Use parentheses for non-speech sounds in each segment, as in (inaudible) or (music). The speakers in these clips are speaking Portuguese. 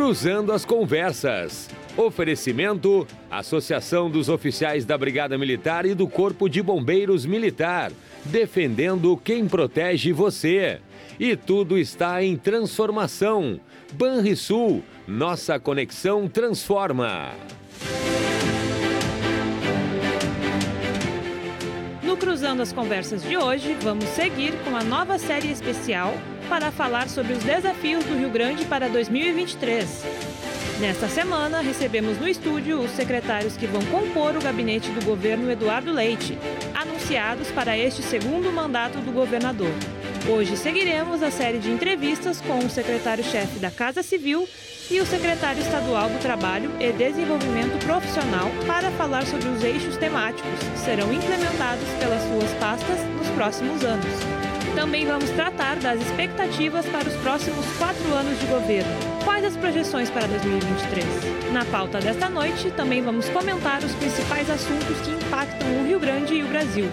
Cruzando as Conversas. Oferecimento: Associação dos Oficiais da Brigada Militar e do Corpo de Bombeiros Militar, defendendo quem protege você. E tudo está em transformação. Banrisul, nossa conexão transforma. No Cruzando as Conversas de hoje, vamos seguir com a nova série especial para falar sobre os desafios do Rio Grande para 2023. Nesta semana, recebemos no estúdio os secretários que vão compor o gabinete do governo Eduardo Leite, anunciados para este segundo mandato do governador. Hoje seguiremos a série de entrevistas com o secretário-chefe da Casa Civil e o secretário estadual do Trabalho e Desenvolvimento Profissional para falar sobre os eixos temáticos que serão implementados pelas suas pastas nos próximos anos. Também vamos tratar das expectativas para os próximos quatro anos de governo. Quais as projeções para 2023? Na pauta desta noite, também vamos comentar os principais assuntos que impactam o Rio Grande e o Brasil.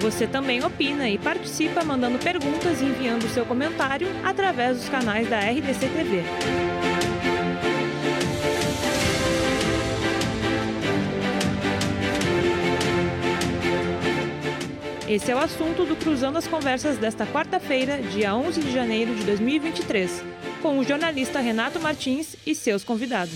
Você também opina e participa mandando perguntas e enviando seu comentário através dos canais da RDC TV. Esse é o assunto do Cruzando as Conversas desta quarta-feira, dia 11 de janeiro de 2023, com o jornalista Renato Martins e seus convidados.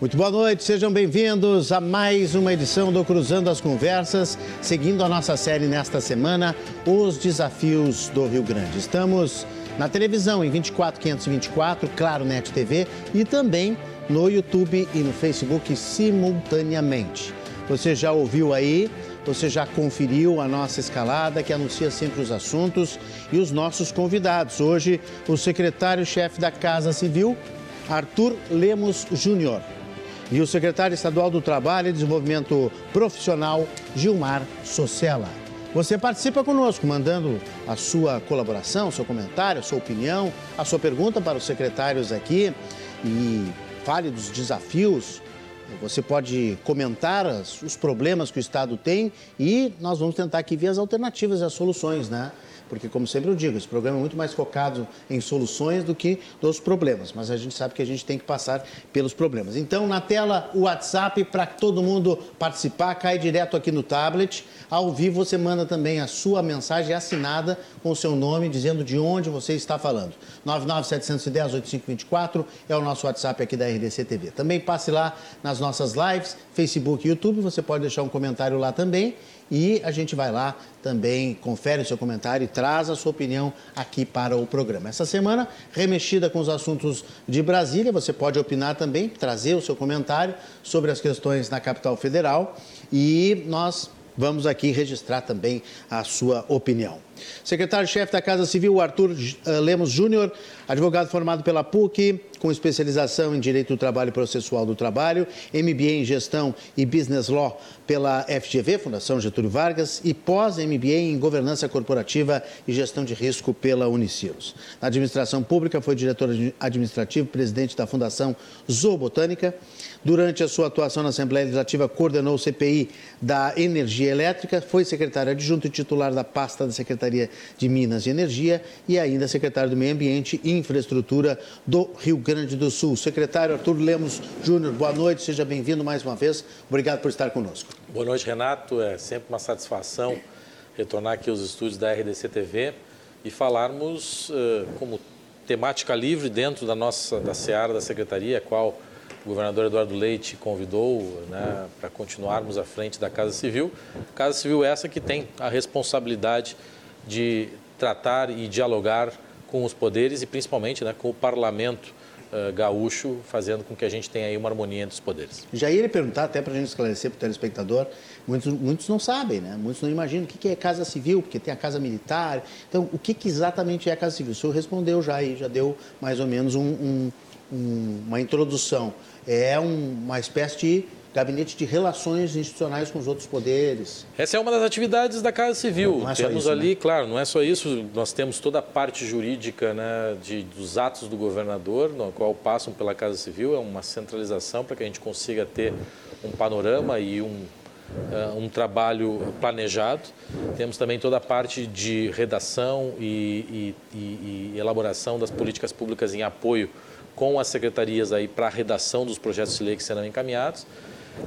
Muito boa noite, sejam bem-vindos a mais uma edição do Cruzando as Conversas, seguindo a nossa série nesta semana, Os Desafios do Rio Grande. Estamos na televisão em 24524, Claro Net TV e também no YouTube e no Facebook simultaneamente. Você já ouviu aí, você já conferiu a nossa escalada que anuncia sempre os assuntos e os nossos convidados. Hoje, o secretário-chefe da Casa Civil, Arthur Lemos Júnior, e o secretário estadual do Trabalho e Desenvolvimento Profissional, Gilmar Socella. Você participa conosco, mandando a sua colaboração, seu comentário, a sua opinião, a sua pergunta para os secretários aqui e fale dos desafios. Você pode comentar os problemas que o Estado tem e nós vamos tentar aqui ver as alternativas e as soluções, né? Porque, como sempre eu digo, esse programa é muito mais focado em soluções do que dos problemas, mas a gente sabe que a gente tem que passar pelos problemas. Então, na tela, o WhatsApp para todo mundo participar, cai direto aqui no tablet. Ao vivo, você manda também a sua mensagem assinada com o seu nome, dizendo de onde você está falando. 99710-8524 é o nosso WhatsApp aqui da RDC TV. Também passe lá nas nossas lives, Facebook e YouTube, você pode deixar um comentário lá também e a gente vai lá também, confere o seu comentário e traz a sua opinião aqui para o programa. Essa semana, remexida com os assuntos de Brasília, você pode opinar também, trazer o seu comentário sobre as questões na capital federal e nós vamos aqui registrar também a sua opinião. Secretário-chefe da Casa Civil, Arthur eh, Lemos Júnior, advogado formado pela PUC, com especialização em Direito do Trabalho e Processual do Trabalho, MBA em Gestão e Business Law pela FGV, Fundação Getúlio Vargas, e pós-MBA em Governança Corporativa e Gestão de Risco pela Unicilos. Na administração pública, foi diretor administrativo, presidente da Fundação Zoobotânica. Durante a sua atuação na Assembleia Legislativa, coordenou o CPI da Energia Elétrica, foi secretário adjunto e titular da pasta da Secretaria Secretaria de Minas e Energia e ainda secretário do Meio Ambiente e Infraestrutura do Rio Grande do Sul. Secretário Arthur Lemos Júnior, boa noite, seja bem-vindo mais uma vez. Obrigado por estar conosco. Boa noite, Renato. É sempre uma satisfação retornar aqui aos estúdios da RDC TV e falarmos uh, como temática livre dentro da nossa da seara da secretaria, a qual o governador Eduardo Leite convidou né, para continuarmos à frente da Casa Civil. Casa Civil essa que tem a responsabilidade de tratar e dialogar com os poderes e principalmente né, com o parlamento uh, gaúcho, fazendo com que a gente tenha aí uma harmonia entre os poderes. Já ia perguntar, até para a gente esclarecer para o telespectador, muitos, muitos não sabem, né? muitos não imaginam o que é Casa Civil, porque tem a Casa Militar. Então, o que, que exatamente é a Casa Civil? O senhor respondeu já e já deu mais ou menos um, um, um, uma introdução. É uma espécie de gabinete de relações institucionais com os outros poderes. Essa é uma das atividades da Casa Civil. Não, é temos isso, ali, né? claro, não é só isso, nós temos toda a parte jurídica né, de, dos atos do governador, no qual passam pela Casa Civil, é uma centralização para que a gente consiga ter um panorama e um, um trabalho planejado. Temos também toda a parte de redação e, e, e, e elaboração das políticas públicas em apoio com as secretarias aí para a redação dos projetos de lei que serão encaminhados.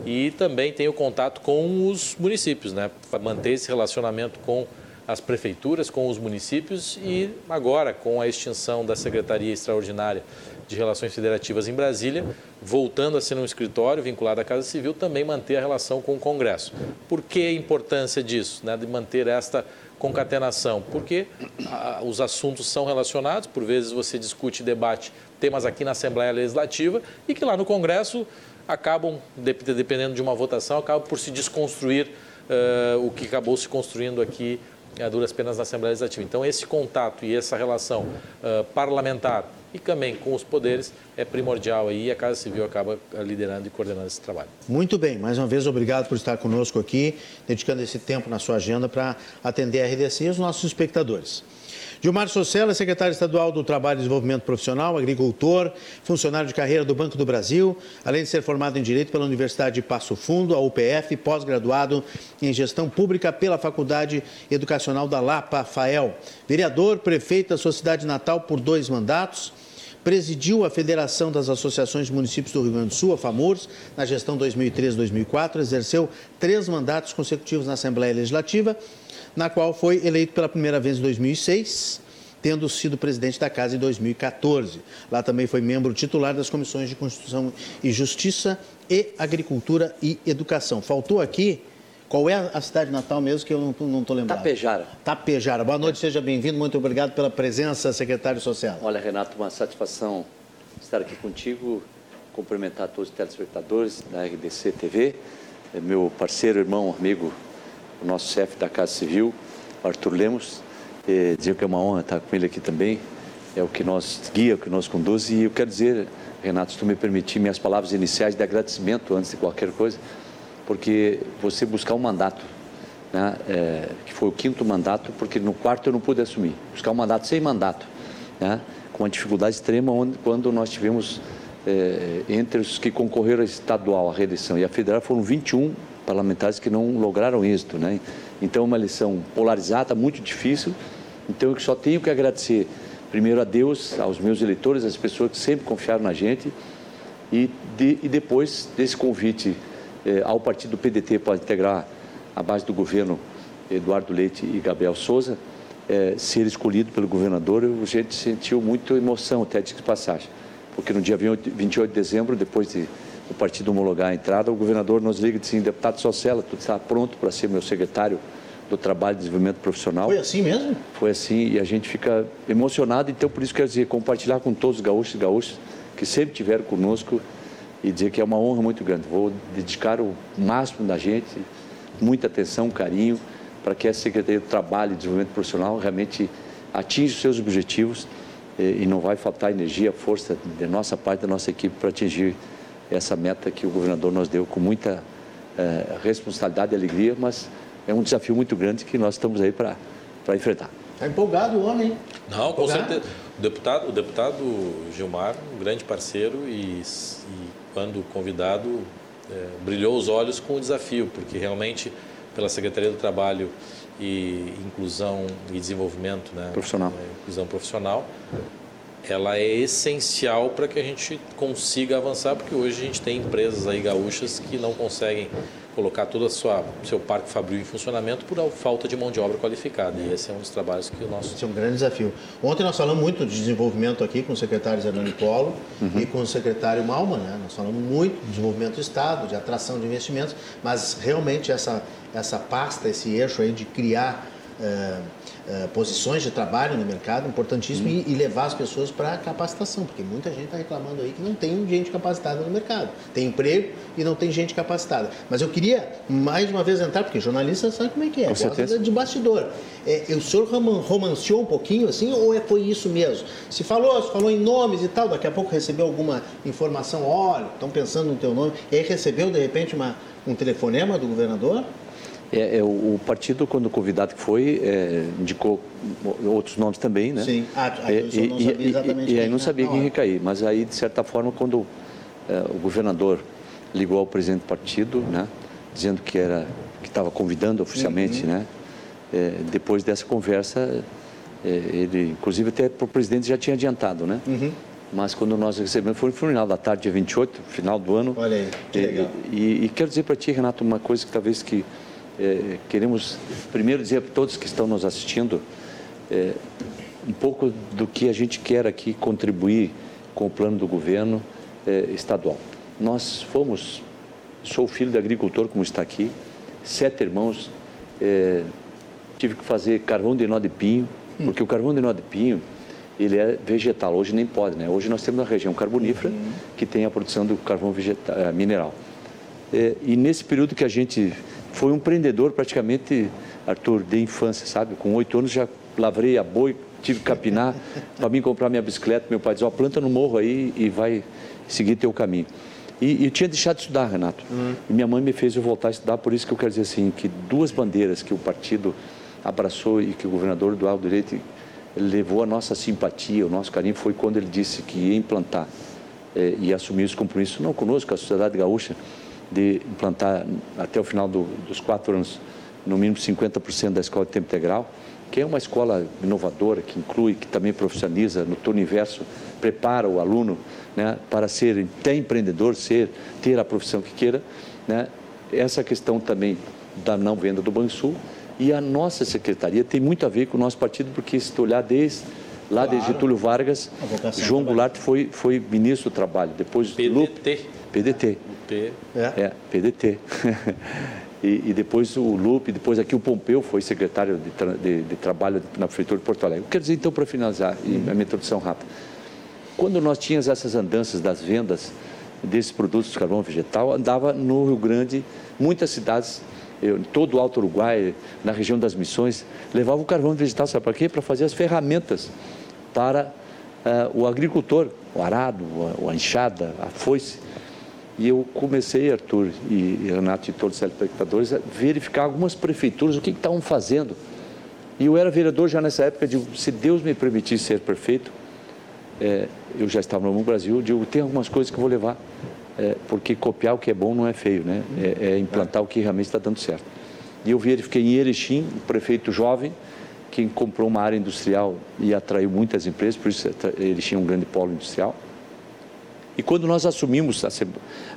E também tem o contato com os municípios, né? Manter esse relacionamento com as prefeituras, com os municípios e agora com a extinção da Secretaria Extraordinária de Relações Federativas em Brasília, voltando a ser um escritório vinculado à Casa Civil, também manter a relação com o Congresso. Por que a importância disso, né, de manter esta concatenação? Porque ah, os assuntos são relacionados, por vezes você discute e debate temas aqui na Assembleia Legislativa e que lá no Congresso acabam, dependendo de uma votação, acabam por se desconstruir uh, o que acabou se construindo aqui a duras penas na Assembleia Legislativa. Então, esse contato e essa relação uh, parlamentar e também com os poderes é primordial aí e a Casa Civil acaba liderando e coordenando esse trabalho. Muito bem, mais uma vez obrigado por estar conosco aqui, dedicando esse tempo na sua agenda para atender a RDC e os nossos espectadores. Gilmar Socella, secretário estadual do Trabalho e Desenvolvimento Profissional, agricultor, funcionário de carreira do Banco do Brasil, além de ser formado em Direito pela Universidade de Passo Fundo, a UPF, pós-graduado em Gestão Pública pela Faculdade Educacional da Lapa, FAEL. Vereador, prefeito da sua cidade natal por dois mandatos presidiu a Federação das Associações de Municípios do Rio Grande do Sul, a FAMURS, na gestão 2003-2004, exerceu três mandatos consecutivos na Assembleia Legislativa na qual foi eleito pela primeira vez em 2006, tendo sido presidente da Casa em 2014. Lá também foi membro titular das comissões de Constituição e Justiça e Agricultura e Educação. Faltou aqui qual é a cidade natal mesmo que eu não estou lembrando? Tapejara. Tapejara. Boa noite, é. seja bem-vindo. Muito obrigado pela presença, secretário social. Olha, Renato, uma satisfação estar aqui contigo, cumprimentar todos os telespectadores da RDC TV, é meu parceiro, irmão, amigo o nosso chefe da Casa Civil, Arthur Lemos, e dizer que é uma honra estar com ele aqui também. É o que nos guia, o que nos conduz. E eu quero dizer, Renato, se tu me permitir, minhas palavras iniciais de agradecimento antes de qualquer coisa, porque você buscar um mandato, né, é, que foi o quinto mandato, porque no quarto eu não pude assumir. Buscar um mandato sem mandato, né, com uma dificuldade extrema, onde, quando nós tivemos, é, entre os que concorreram a estadual, a reeleição e a federal, foram 21 parlamentares que não lograram êxito. Né? Então, é uma eleição polarizada, muito difícil. Então, eu só tenho que agradecer, primeiro, a Deus, aos meus eleitores, às pessoas que sempre confiaram na gente, e, de, e depois desse convite eh, ao partido PDT para integrar a base do governo Eduardo Leite e Gabriel Souza, eh, ser escolhido pelo governador, a gente sentiu muita emoção, até de passagem. Porque no dia 28 de dezembro, depois de o partido homologar a entrada, o governador nos liga e disse, deputado Socella, tu está pronto para ser meu secretário do Trabalho e Desenvolvimento Profissional. Foi assim mesmo? Foi assim e a gente fica emocionado, então por isso quero dizer, compartilhar com todos os gaúchos e gaúchas que sempre estiveram conosco e dizer que é uma honra muito grande. Vou dedicar o máximo da gente, muita atenção, carinho, para que a Secretaria do Trabalho e Desenvolvimento Profissional realmente atinja os seus objetivos e não vai faltar energia, força da nossa parte, da nossa equipe para atingir essa meta que o governador nos deu com muita é, responsabilidade e alegria, mas é um desafio muito grande que nós estamos aí para enfrentar. Está empolgado o homem, hein? Não, com certeza. O deputado, o deputado Gilmar, um grande parceiro e, e quando convidado, é, brilhou os olhos com o desafio, porque realmente, pela Secretaria do Trabalho e Inclusão e Desenvolvimento né, profissional. É, inclusão profissional, ela é essencial para que a gente consiga avançar, porque hoje a gente tem empresas aí gaúchas que não conseguem colocar todo o seu parque fabril em funcionamento por falta de mão de obra qualificada. E esse é um dos trabalhos que o nosso... Esse é um grande desafio. Ontem nós falamos muito de desenvolvimento aqui com o secretário Zernani Polo uhum. e com o secretário Malma, né? Nós falamos muito de desenvolvimento do Estado, de atração de investimentos, mas realmente essa, essa pasta, esse eixo aí de criar... Uh, eh, posições de trabalho no mercado, importantíssimo, hum. e, e, levar as pessoas para capacitação, porque muita gente está reclamando aí que não tem gente capacitada no mercado. Tem emprego e não tem gente capacitada. Mas eu queria mais uma vez entrar, porque jornalista sabe como é que é, gosta de bastidor. É, o senhor romanceou um pouquinho assim, ou é, foi isso mesmo? Se falou, se falou em nomes e tal, daqui a pouco recebeu alguma informação, olha, estão pensando no teu nome, e aí recebeu de repente uma, um telefonema do governador? É, é, o, partido, quando convidado que foi, é, indicou outros nomes também, né? Sim, ah, ah eu não sabia exatamente. E, e, aí não sabia quem ia cair, mas aí, de certa forma, quando é, o governador ligou ao presidente do partido, né? dizendo que era que estava convidando oficialmente, uhum. né? É, depois dessa conversa, é, ele, inclusive até para o presidente já tinha adiantado, né? Uhum. Mas quando nós recebemos, foi no final da tarde, dia 28, final do ano. Olha aí, que e, legal. E, e, quero dizer para ti, Renato, uma coisa que talvez que é, queremos primeiro dizer para todos que estão nos assistindo, é, um pouco do que a gente quer aqui contribuir com o plano do governo é, estadual. Nós fomos, sou filho de agricultor, como está aqui, sete irmãos, tive que fazer carvão de nó de pinho, hum. porque o carvão de nó de pinho, ele é vegetal, hoje nem pode, né? Hoje nós temos uma região carbonífera uhum. que tem a produção do carvão vegetal, é, mineral. E nesse período que a gente foi um empreendedor praticamente, Arthur, de infância, sabe? Com oito anos já lavrei a boi, tive que capinar (laughs) para mim comprar minha bicicleta. Meu pai disse, ó, oh, planta no morro aí e vai seguir teu caminho. E, e eu tinha deixado de estudar, Renato. Uhum. E minha mãe me fez eu voltar a estudar, por isso que eu quero dizer assim, que duas bandeiras que o partido abraçou e que o governador Eduardo Leite levou a nossa simpatia, o nosso carinho, foi quando ele disse que ia implantar eh, e assumir os compromissos, não conosco, a sociedade gaúcha, de implantar até o final do, dos quatro anos, no mínimo 50% da escola de tempo integral, que é uma escola inovadora, que inclui, que também profissionaliza no turno inverso, prepara o aluno né, para ser até empreendedor, ser, ter a profissão que queira. Né? Essa questão também da não venda do Bansul e a nossa secretaria tem muito a ver com o nosso partido, porque se tu olhar desde lá claro. de Getúlio Vargas, João Goulart foi, foi ministro do Trabalho, depois PDT. PDT. P. É, é PDT. (laughs) e, e, depois o Lupe, depois aqui o Pompeu foi secretário de, tra de, de Trabalho na Prefeitura de Porto Alegre. Quero dizer, então, para finalizar, uhum. a minha introdução rápida, quando nós tínhamos essas andanças das vendas desses produtos de carvão vegetal, andava no Rio Grande, muitas cidades, eu, todo o Alto Uruguai, na região das Missões, levavam o carvão vegetal, sabe para quê? Para fazer as ferramentas para uh, o agricultor, o arado, a, a enxada, a foice. E eu comecei, Arthur e Renato e todos os telespectadores, a verificar algumas prefeituras, o que estavam fazendo. E eu era vereador já nessa época, digo, se Deus me permitisse ser prefeito, é, eu já estava no Brasil, digo, tem algumas coisas que eu vou levar, é, porque copiar o que é bom não é feio, né? É, é implantar o que realmente está dando certo. E eu verifiquei em Erechim, um prefeito jovem, que comprou uma área industrial e atraiu muitas empresas, por isso Erechim é um grande polo industrial. E quando nós assumimos a,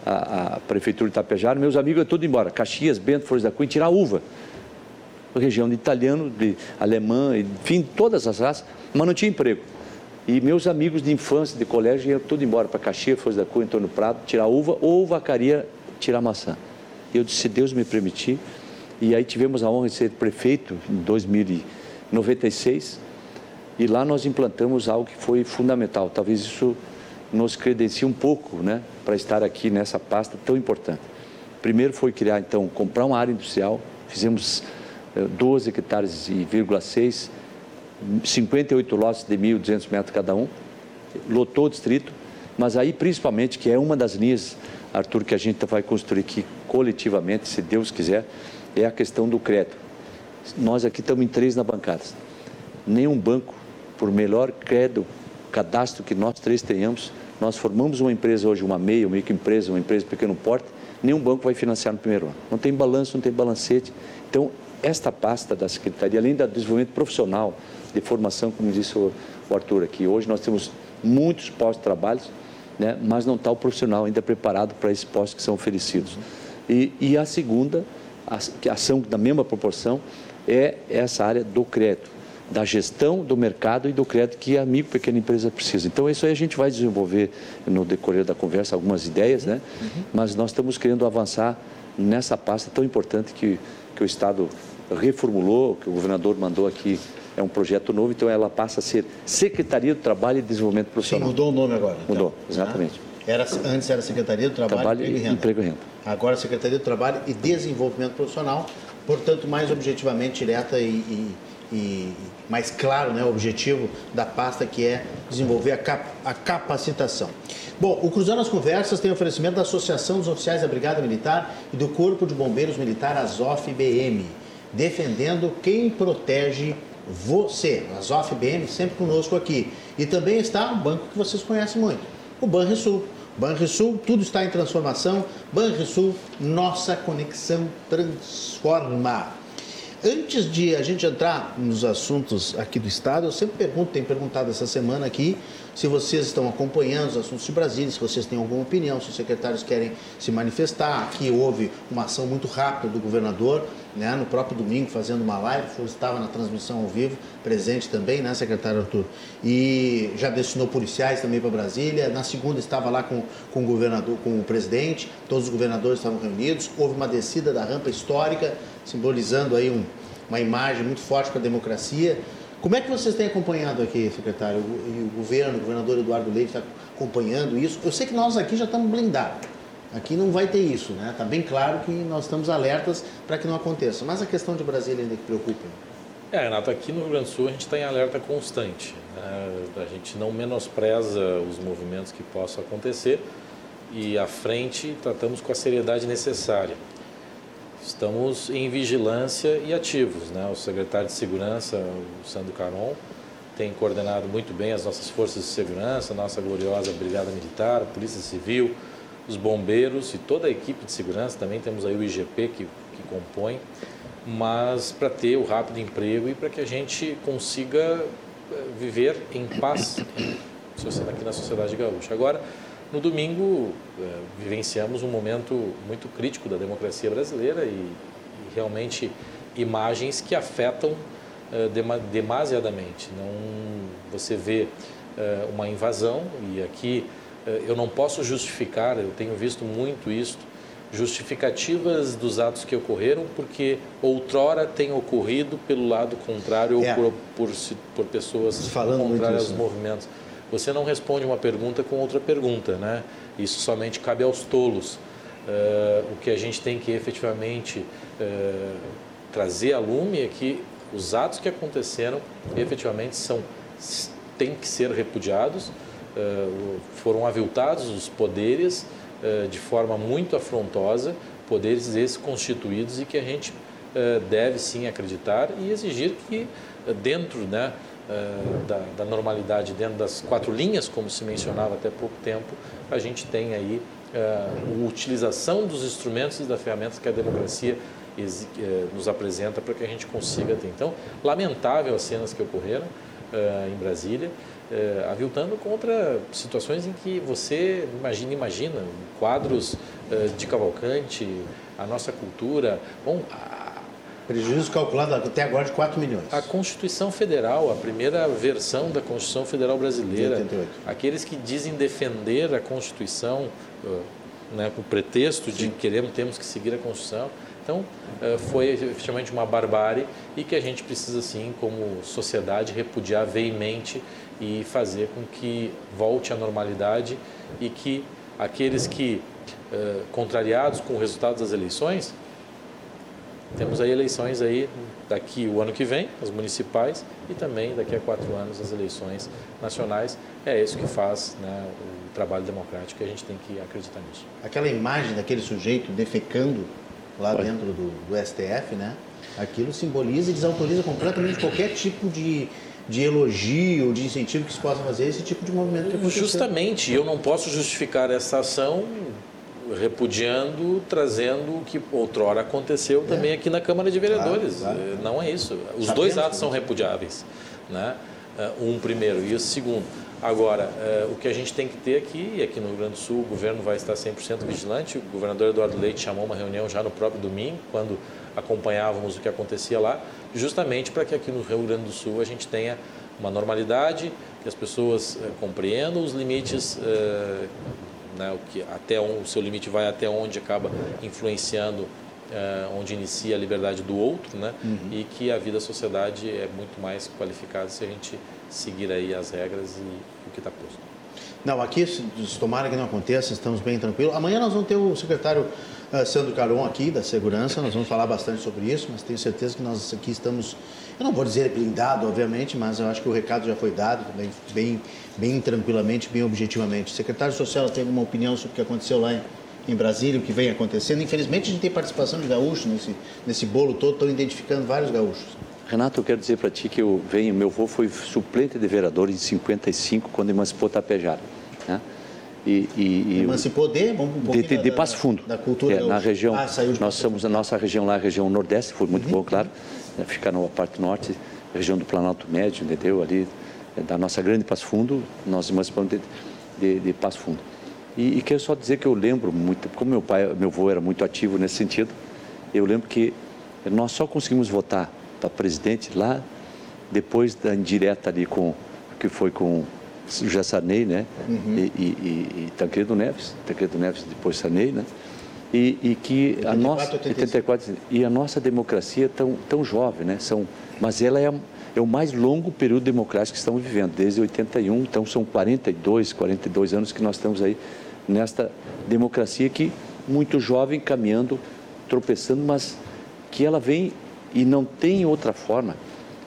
a, a prefeitura de Itapejara, meus amigos iam tudo embora. Caxias, Bento, Flores da Cunha, tirar uva. Região de italiano, de alemã, enfim, todas as raças, mas não tinha emprego. E meus amigos de infância, de colégio, iam tudo embora para Caxias, Flores da Cunha, Antônio Prado, tirar uva ou vacaria, tirar maçã. E eu disse, se Deus me permitir, e aí tivemos a honra de ser prefeito em 2096, e lá nós implantamos algo que foi fundamental. Talvez isso nos credencia um pouco né, para estar aqui nessa pasta tão importante. Primeiro foi criar, então, comprar uma área industrial, fizemos 12 eh, hectares e 6, 58 lotes de 1.200 metros cada um, lotou o distrito, mas aí principalmente, que é uma das linhas, Arthur, que a gente vai construir aqui coletivamente, se Deus quiser, é a questão do crédito. Nós aqui estamos em três na bancada. Nenhum banco, por melhor crédito, cadastro que nós três tenhamos, nós formamos uma empresa hoje, uma meia, uma microempresa, uma empresa de pequeno porte, nenhum banco vai financiar no primeiro ano. Não tem balanço, não tem balancete. Então, esta pasta da Secretaria, além do desenvolvimento profissional, de formação, como disse o Arthur aqui, hoje nós temos muitos postos de trabalho, né, mas não está o profissional ainda preparado para esses postos que são oferecidos. E, e a segunda, a ação da mesma proporção, é essa área do crédito da gestão do mercado e do crédito que a micro pequena empresa precisa. Então, isso aí a gente vai desenvolver no decorrer da conversa algumas ideias, né? Uhum. Mas nós estamos querendo avançar nessa pasta tão importante que, que o Estado reformulou, que o governador mandou aqui, é um projeto novo, então ela passa a ser Secretaria do Trabalho e Desenvolvimento Profissional. Sim, mudou o nome agora. Então. Mudou, exatamente. Era, antes era Secretaria do Trabalho, Trabalho Emprego e Renda. Emprego e Renda. Agora Secretaria do Trabalho e Desenvolvimento Profissional, portanto, mais objetivamente direta e, e, e mais claro né, o objetivo da pasta, que é desenvolver a, cap a capacitação. Bom, o Cruzando as Conversas tem oferecimento da Associação dos Oficiais da Brigada Militar e do Corpo de Bombeiros Militar, ASOF-BM, defendendo quem protege você. ASOF-BM sempre conosco aqui. E também está um banco que vocês conhecem muito, o Banrisul Banrisul, tudo está em transformação. Banrisul, nossa conexão transforma. Antes de a gente entrar nos assuntos aqui do Estado, eu sempre pergunto, tenho perguntado essa semana aqui, se vocês estão acompanhando os assuntos de Brasília, se vocês têm alguma opinião, se os secretários querem se manifestar. Aqui houve uma ação muito rápida do governador, né, no próprio domingo, fazendo uma live, estava na transmissão ao vivo, presente também, né, secretário Arthur? E já destinou policiais também para Brasília. Na segunda estava lá com, com o governador, com o presidente, todos os governadores estavam reunidos. Houve uma descida da rampa histórica, simbolizando aí um, uma imagem muito forte para a democracia. Como é que vocês têm acompanhado aqui, secretário? E o governo, o governador Eduardo Leite está acompanhando isso. Eu sei que nós aqui já estamos blindados. Aqui não vai ter isso, né? Está bem claro que nós estamos alertas para que não aconteça. Mas a questão de Brasília ainda que preocupa. É, Renato, aqui no Rio Grande do Sul a gente está em alerta constante. Né? A gente não menospreza os movimentos que possam acontecer e à frente tratamos com a seriedade necessária. Estamos em vigilância e ativos. Né? O secretário de Segurança, o Sandro Caron, tem coordenado muito bem as nossas forças de segurança, a nossa gloriosa Brigada Militar, a Polícia Civil, os bombeiros e toda a equipe de segurança. Também temos aí o IGP que, que compõe, mas para ter o rápido emprego e para que a gente consiga eh, viver em paz aqui na sociedade gaúcha. Agora, no domingo, eh, vivenciamos um momento muito crítico da democracia brasileira e, e realmente imagens que afetam eh, demasiadamente. Não, você vê eh, uma invasão e aqui eu não posso justificar, eu tenho visto muito isso, justificativas dos atos que ocorreram porque outrora tem ocorrido pelo lado contrário é. ou por, por, por pessoas Falando contrárias aos né? movimentos. Você não responde uma pergunta com outra pergunta, né? Isso somente cabe aos tolos. Uh, o que a gente tem que efetivamente uh, trazer a lume é que os atos que aconteceram efetivamente são têm que ser repudiados, uh, foram aviltados os poderes de forma muito afrontosa, poderes esses constituídos e que a gente deve sim acreditar e exigir que dentro, né, da, da, normalidade dentro das quatro linhas, como se mencionava até pouco tempo, a gente tem aí a utilização dos instrumentos e das ferramentas que a democracia nos apresenta para que a gente consiga ter. Então, lamentável as cenas que ocorreram em Brasília, aviltando contra situações em que você imagina, imagina quadros de Cavalcante, a nossa cultura. Bom, Prejuízo calculado até agora de 4 milhões. A Constituição Federal, a primeira versão da Constituição Federal Brasileira, aqueles que dizem defender a Constituição né, com o pretexto Sim. de queremos, temos que seguir a Constituição. Então, foi efetivamente uma barbárie e que a gente precisa, sim, como sociedade, repudiar veemente e fazer com que volte à normalidade e que aqueles que, contrariados com o resultado das eleições, temos aí eleições aí daqui o ano que vem, as municipais, e também daqui a quatro anos as eleições nacionais. É isso que faz né, o trabalho democrático e a gente tem que acreditar nisso. Aquela imagem daquele sujeito defecando lá Oi. dentro do, do, STF, né? Aquilo simboliza e desautoriza completamente qualquer tipo de, de elogio, de incentivo que se possa fazer esse tipo de movimento que. Justamente, eu não posso justificar essa ação repudiando, trazendo o que outrora aconteceu é. também aqui na Câmara de Vereadores. Claro, claro. Não é isso. Os Sabemos dois atos são repudiáveis. Né? Eh, um primeiro e o segundo. Agora, eh, o que a gente tem que ter aqui, e aqui no Rio Grande do Sul o governo vai estar 100% vigilante, o governador Eduardo Leite chamou uma reunião já no próprio domingo, quando acompanhávamos o que acontecia lá, justamente para que aqui no Rio Grande do Sul a gente tenha uma normalidade, que as pessoas eh, compreendam os limites né, o que até um, o seu limite vai até onde acaba influenciando é, onde inicia a liberdade do outro, né? Uhum. E que a vida da sociedade é muito mais qualificada se a gente seguir aí as regras e o que está posto. Não, aqui, tomara que não aconteça, estamos bem tranquilos. Amanhã nós vamos ter o secretário uh, Sandro Caron aqui, da Segurança, nós vamos falar bastante sobre isso, mas tenho certeza que nós aqui estamos, eu não vou dizer blindado, obviamente, mas eu acho que o recado já foi dado bem, bem, bem tranquilamente, bem objetivamente. O secretário Social tem alguma opinião sobre o que aconteceu lá em, em Brasília, o que vem acontecendo? Infelizmente a gente tem participação de gaúchos nesse, nesse bolo todo, estão identificando vários gaúchos. Renato, eu quero dizer para ti que eu venho, meu avô foi suplente de vereador em 55, quando emancipou Tapejara. Né? e, e, Emancipou de, vamos um de, de, de Passo Fundo. Da, cultura é, na região. Ah, saiu de nós somos a nossa região lá, a região Nordeste, foi muito uhum. bom, claro. Né, ficar na parte norte, região do Planalto Médio, entendeu? Ali é, da nossa grande Passo Fundo, nós emancipamos de, de, de Passo Fundo. E, e, quero só dizer que eu lembro muito, como meu pai, meu avô era muito ativo nesse sentido, eu lembro que nós só conseguimos votar para presidente lá depois da indireta ali com que foi com José Sarney, né? Uhum. E, e, e, Tancredo Neves, Tancredo Neves depois Sarney, né? E, e que 84, a nossa 84 e a nossa democracia tão tão jovem, né? São, mas ela é, é o mais longo período democrático que estamos vivendo desde 81, então são 42, 42 anos que nós estamos aí nesta democracia que muito jovem caminhando, tropeçando, mas que ela vem e não tem outra forma.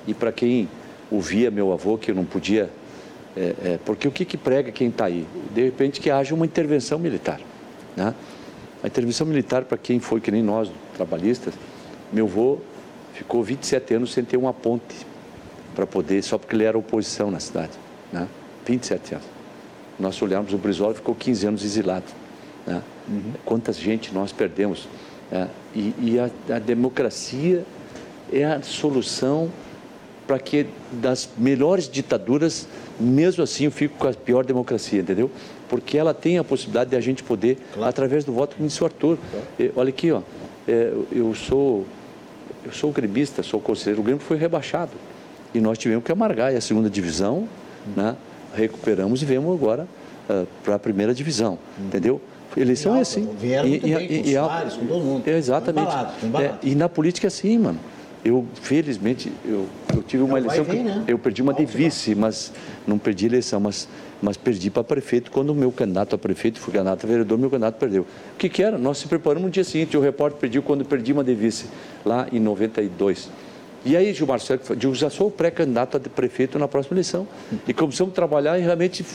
E para quem ouvia meu avô que eu não podia é, é, porque o que, que prega quem está aí? De repente que haja uma intervenção militar. Né? A intervenção militar, para quem foi que nem nós, trabalhistas, meu avô ficou 27 anos sem ter uma ponte para poder, só porque ele era oposição na cidade. Né? 27 anos. Nós olhamos, o Brizola ficou 15 anos exilado. Né? Uhum. Quantas gente nós perdemos. Né? E, e a, a democracia é a solução para que das melhores ditaduras mesmo assim eu fico com a pior democracia, entendeu? Porque ela tem a possibilidade de a gente poder, claro. através do voto, como disse o Arthur. Claro. olha aqui, ó, é, eu sou eu sou gremista, sou conselheiro, o Grêmio foi rebaixado. E nós tivemos que amargar e a segunda divisão, né? Recuperamos e viemos agora uh, para a primeira divisão, uhum. entendeu? Eleição é assim. Vieram e, e, bem, e, com e, Soares, com todo mundo. É, exatamente. Embalado, embalado. É, e na política é assim, mano. Eu, felizmente, eu, eu tive uma eleição que né? eu perdi uma de vice, mas não perdi eleição, mas, mas perdi para prefeito quando o meu candidato a prefeito, fui candidato a vereador, meu candidato perdeu. O que, que era? Nós se preparamos no dia seguinte, o repórter pediu quando perdi uma de vice, lá em 92. E aí, Gilmar Sérgio, já sou pré-candidato a prefeito na próxima eleição. E começamos a trabalhar e realmente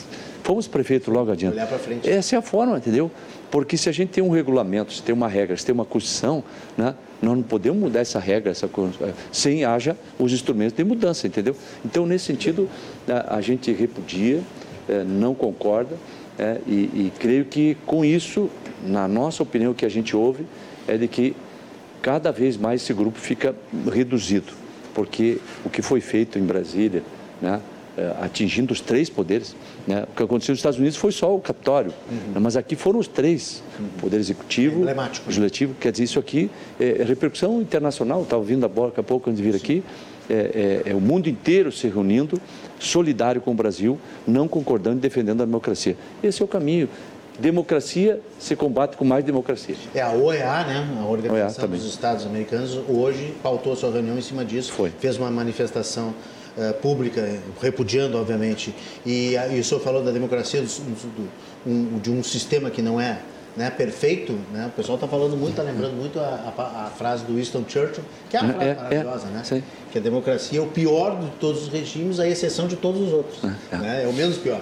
fomos prefeito logo adiante. Olhar para frente. Essa é a forma, entendeu? Porque se a gente tem um regulamento, se tem uma regra, se tem uma Constituição, né, nós não podemos mudar essa regra essa, eh, sem haja os instrumentos de mudança, entendeu? Então, nesse sentido, a, a gente repudia, é, não concorda, é, e, e creio que com isso, na nossa opinião, o que a gente ouve é de que cada vez mais esse grupo fica reduzido porque o que foi feito em Brasília, né, atingindo os três poderes, né, o que aconteceu nos Estados Unidos foi só o Capitório, uhum. mas aqui foram os três, uhum. poder executivo, é legislativo, quer dizer, isso aqui é, é repercussão internacional, estava ouvindo agora, daqui a pouco antes de vir aqui, é, é, é, o mundo inteiro se reunindo, solidário com o Brasil, não concordando e defendendo a democracia. Esse é o caminho democracia se combate com mais democracia. É a OEA, né? A Organização OEA dos Estados Americanos, hoje pautou sua reunião em cima disso. Foi. Fez uma manifestação uh, pública, repudiando, obviamente. E, e o senhor falou da democracia, do, do, um, de um sistema que não é né, perfeito, né? O pessoal está falando muito, está lembrando muito a, a, a, frase do Winston Churchill, que é uma frase é, é maravilhosa, é, né? Sim. Que a democracia é o pior de todos os regimes, à exceção de todos os outros. É, é. Né? é o menos pior.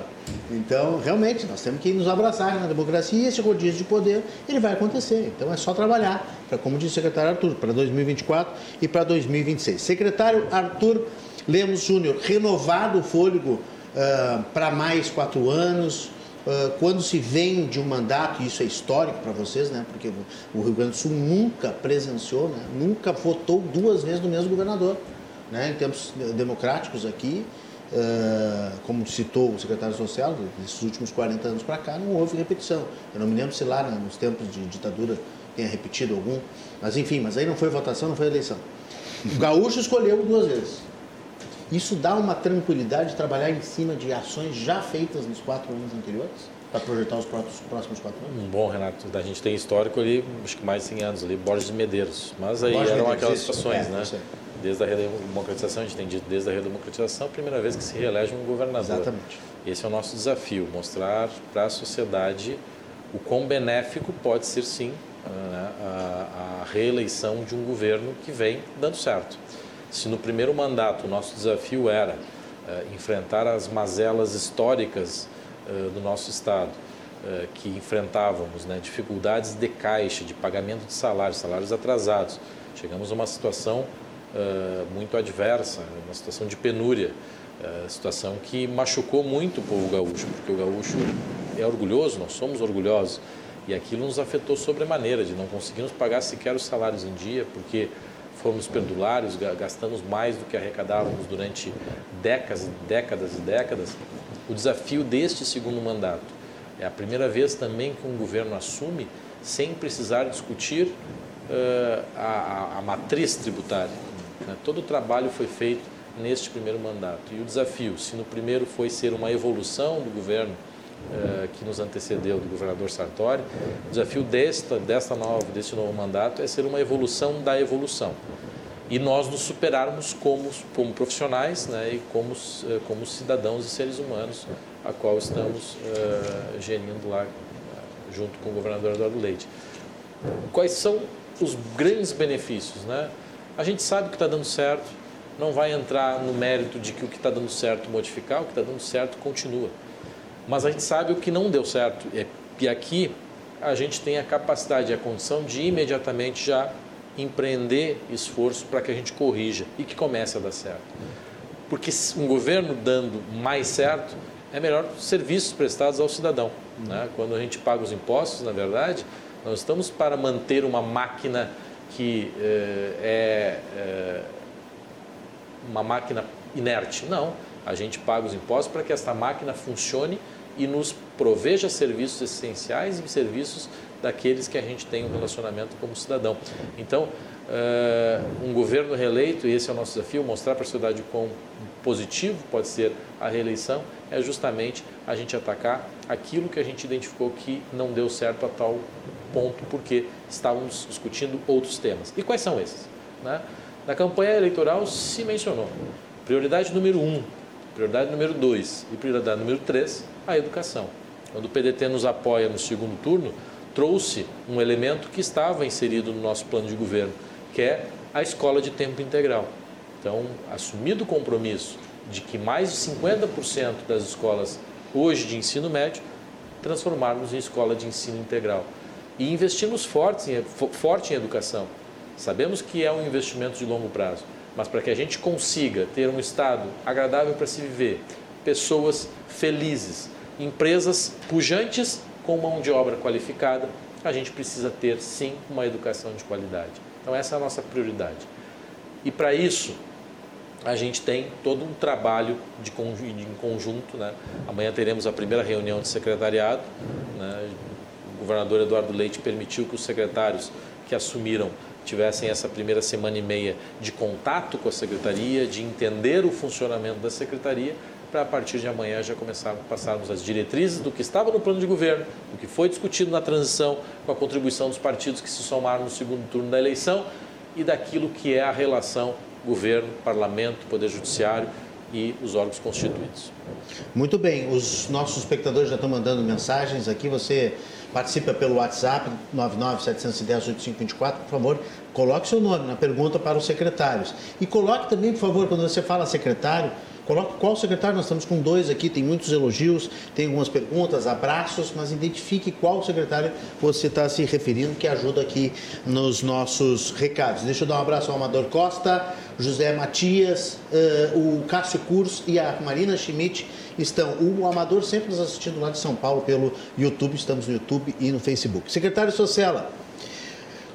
Então, realmente, nós temos que nos abraçar na democracia e esse rodízio de poder, ele vai acontecer. Então, é só trabalhar, para, como disse o secretário Arthur, para 2024 e para 2026. Secretário Arthur Lemos Júnior, renovado o fôlego uh, para mais quatro anos, Uh, quando se vem de um mandato, e isso é histórico para vocês, né? porque o Rio Grande do Sul nunca presenciou, né? nunca votou duas vezes no mesmo governador. Né? Em tempos democráticos aqui, uh, como citou o secretário social, nesses últimos 40 anos para cá, não houve repetição. Eu não me lembro se lá né, nos tempos de ditadura tenha repetido algum, mas enfim, mas aí não foi votação, não foi eleição. O gaúcho escolheu duas vezes. Isso dá uma tranquilidade de trabalhar em cima de ações já feitas nos quatro anos anteriores? Para projetar os próximos, quatro anos? Bom, Renato, a gente tem histórico ali, acho que mais de 100 anos ali, Borges e Medeiros. Mas aí Borges eram Medeiros, aquelas situações, é, né? Desde a redemocratização, a gente tem dito desde a redemocratização, a primeira vez que se reelege um governador. Exatamente. Esse é o nosso desafio, mostrar para a sociedade o quão benéfico pode ser, sim, né, a, a reeleição de um governo que vem dando certo. Se no primeiro mandato o nosso desafio era uh, enfrentar as mazelas históricas uh, do nosso Estado, uh, que enfrentávamos né, dificuldades de caixa, de pagamento de salários, salários atrasados, chegamos a uma situação muito adversa, uma situação de penúria, situação que machucou muito o povo gaúcho, porque o gaúcho é orgulhoso, nós somos orgulhosos. E aquilo nos afetou sobremaneira, de não conseguirmos pagar sequer os salários em dia, porque fomos perdulários, gastamos mais do que arrecadávamos durante décadas, décadas e décadas. O desafio deste segundo mandato é a primeira vez também que um governo assume sem precisar discutir uh, a, a, matriz tributária. Né? Todo o trabalho foi feito neste primeiro mandato. E o desafio, se no primeiro foi ser uma evolução do governo que nos antecedeu, do governador Sartori, o desafio desta, desta nova, deste novo mandato é ser uma evolução da evolução. E nós nos superarmos como, como profissionais né, e como, uh, como cidadãos e seres humanos, a qual estamos gerindo lá junto com o governador Eduardo Leite. Quais são os grandes benefícios? Né? A gente sabe que está dando certo, não vai entrar no mérito de que o que está dando certo modificar, o que está dando certo continua. Mas a gente sabe o que não deu certo. E aqui a gente tem a capacidade e a condição de imediatamente já empreender esforço para que a gente corrija e que comece a dar certo. Porque um governo dando mais certo é melhor serviços prestados ao cidadão. Né? Quando a gente paga os impostos, na verdade, nós estamos para manter uma máquina que eh, é, é uma máquina inerte. Não, a gente paga os impostos para que esta máquina funcione e nos proveja serviços essenciais e serviços daqueles que a gente tem um relacionamento como cidadão. Então, uh, um governo reeleito, e esse é o nosso desafio, mostrar para a sociedade quão positivo pode ser a reeleição, é justamente a gente atacar aquilo que a gente identificou que não deu certo a tal ponto, porque estávamos discutindo outros temas. E quais são esses? Né? Na campanha eleitoral se mencionou prioridade número um, prioridade número dois e prioridade número três, a educação. Quando o PDT nos apoia no segundo turno, trouxe um elemento que estava inserido no nosso plano de governo, que é a escola de tempo integral. Então, assumido o compromisso de que mais de 50% das escolas hoje de ensino médio transformarmos em escola de ensino integral. E investirmos forte em, forte em educação. Sabemos que é um investimento de longo prazo, mas para que a gente consiga ter um estado agradável para se viver, pessoas felizes, empresas pujantes com mão de obra qualificada, a gente precisa ter sim uma educação de qualidade. Então essa é a nossa prioridade. E para isso, a gente tem todo um trabalho de, em conjunto. Né? Amanhã teremos a primeira reunião de secretariado. Né? O governador Eduardo Leite permitiu que os secretários que assumiram tivessem essa primeira semana e meia de contato com a secretaria, de entender o funcionamento da secretaria, para a partir de amanhã já começar a passarmos as diretrizes do que estava no plano de governo, do que foi discutido na transição, com a contribuição dos partidos que se somaram no segundo turno da eleição e daquilo que é a relação governo, parlamento, poder judiciário e os órgãos constituídos. Muito bem, os nossos espectadores já estão mandando mensagens aqui. Você participa pelo WhatsApp 997108524, por favor, coloque seu nome na pergunta para os secretários. E coloque também, por favor, quando você fala secretário, Coloque qual secretário, nós estamos com dois aqui, tem muitos elogios, tem algumas perguntas, abraços, mas identifique qual secretário você está se referindo, que ajuda aqui nos nossos recados. Deixa eu dar um abraço ao Amador Costa, José Matias, uh, o Cássio Curso e a Marina Schmidt estão. O Amador sempre nos assistindo lá de São Paulo pelo YouTube, estamos no YouTube e no Facebook. Secretário Socella,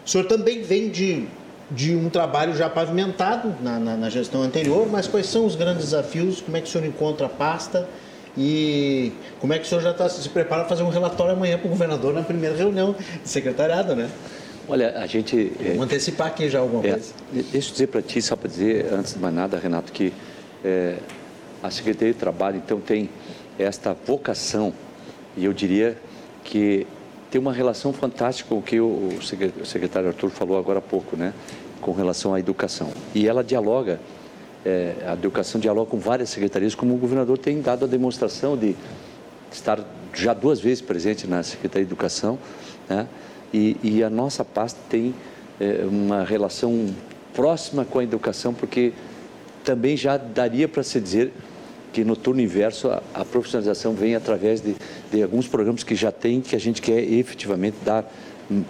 o senhor também vem de de um trabalho já pavimentado na, na, na, gestão anterior, mas quais são os grandes desafios, como é que o senhor encontra a pasta e como é que o senhor já está se prepara para fazer um relatório amanhã para o governador na primeira reunião de secretariado, né? Olha, a gente... Vamos é, antecipar aqui já alguma é, coisa. Deixa eu dizer para ti, só para dizer, antes de mais nada, Renato, que é, a Secretaria de Trabalho, então, tem esta vocação, e eu diria que tem uma relação fantástica com o que o secretário Arthur falou agora há pouco, né? com relação à educação. E ela dialoga, é, a educação dialoga com várias secretarias, como o governador tem dado a demonstração de estar já duas vezes presente na Secretaria de Educação, né? E, e a nossa pasta tem é, uma relação próxima com a educação, porque também já daria para se dizer que no turno inverso a, a profissionalização vem através de, de, alguns programas que já tem, que a gente quer efetivamente dar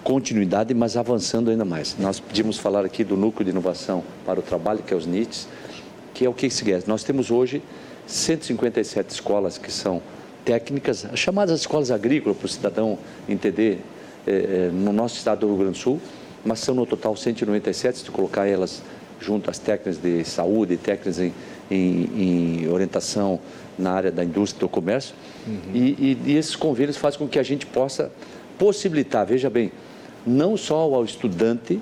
continuidade, mas avançando ainda mais. Nós pedimos falar aqui do Núcleo de Inovação para o Trabalho, que é os NITs, que é o que se quer. Nós temos hoje 157 escolas que são técnicas, chamadas escolas agrícolas, para o cidadão entender, é, no nosso estado do Rio Grande do Sul, mas são no total 197, se tu colocar elas junto às técnicas de saúde, técnicas em, em, em orientação na área da indústria e do comércio. Uhum. E, e, e, esses convênios fazem com que a gente possa possibilitar, veja bem, não só ao estudante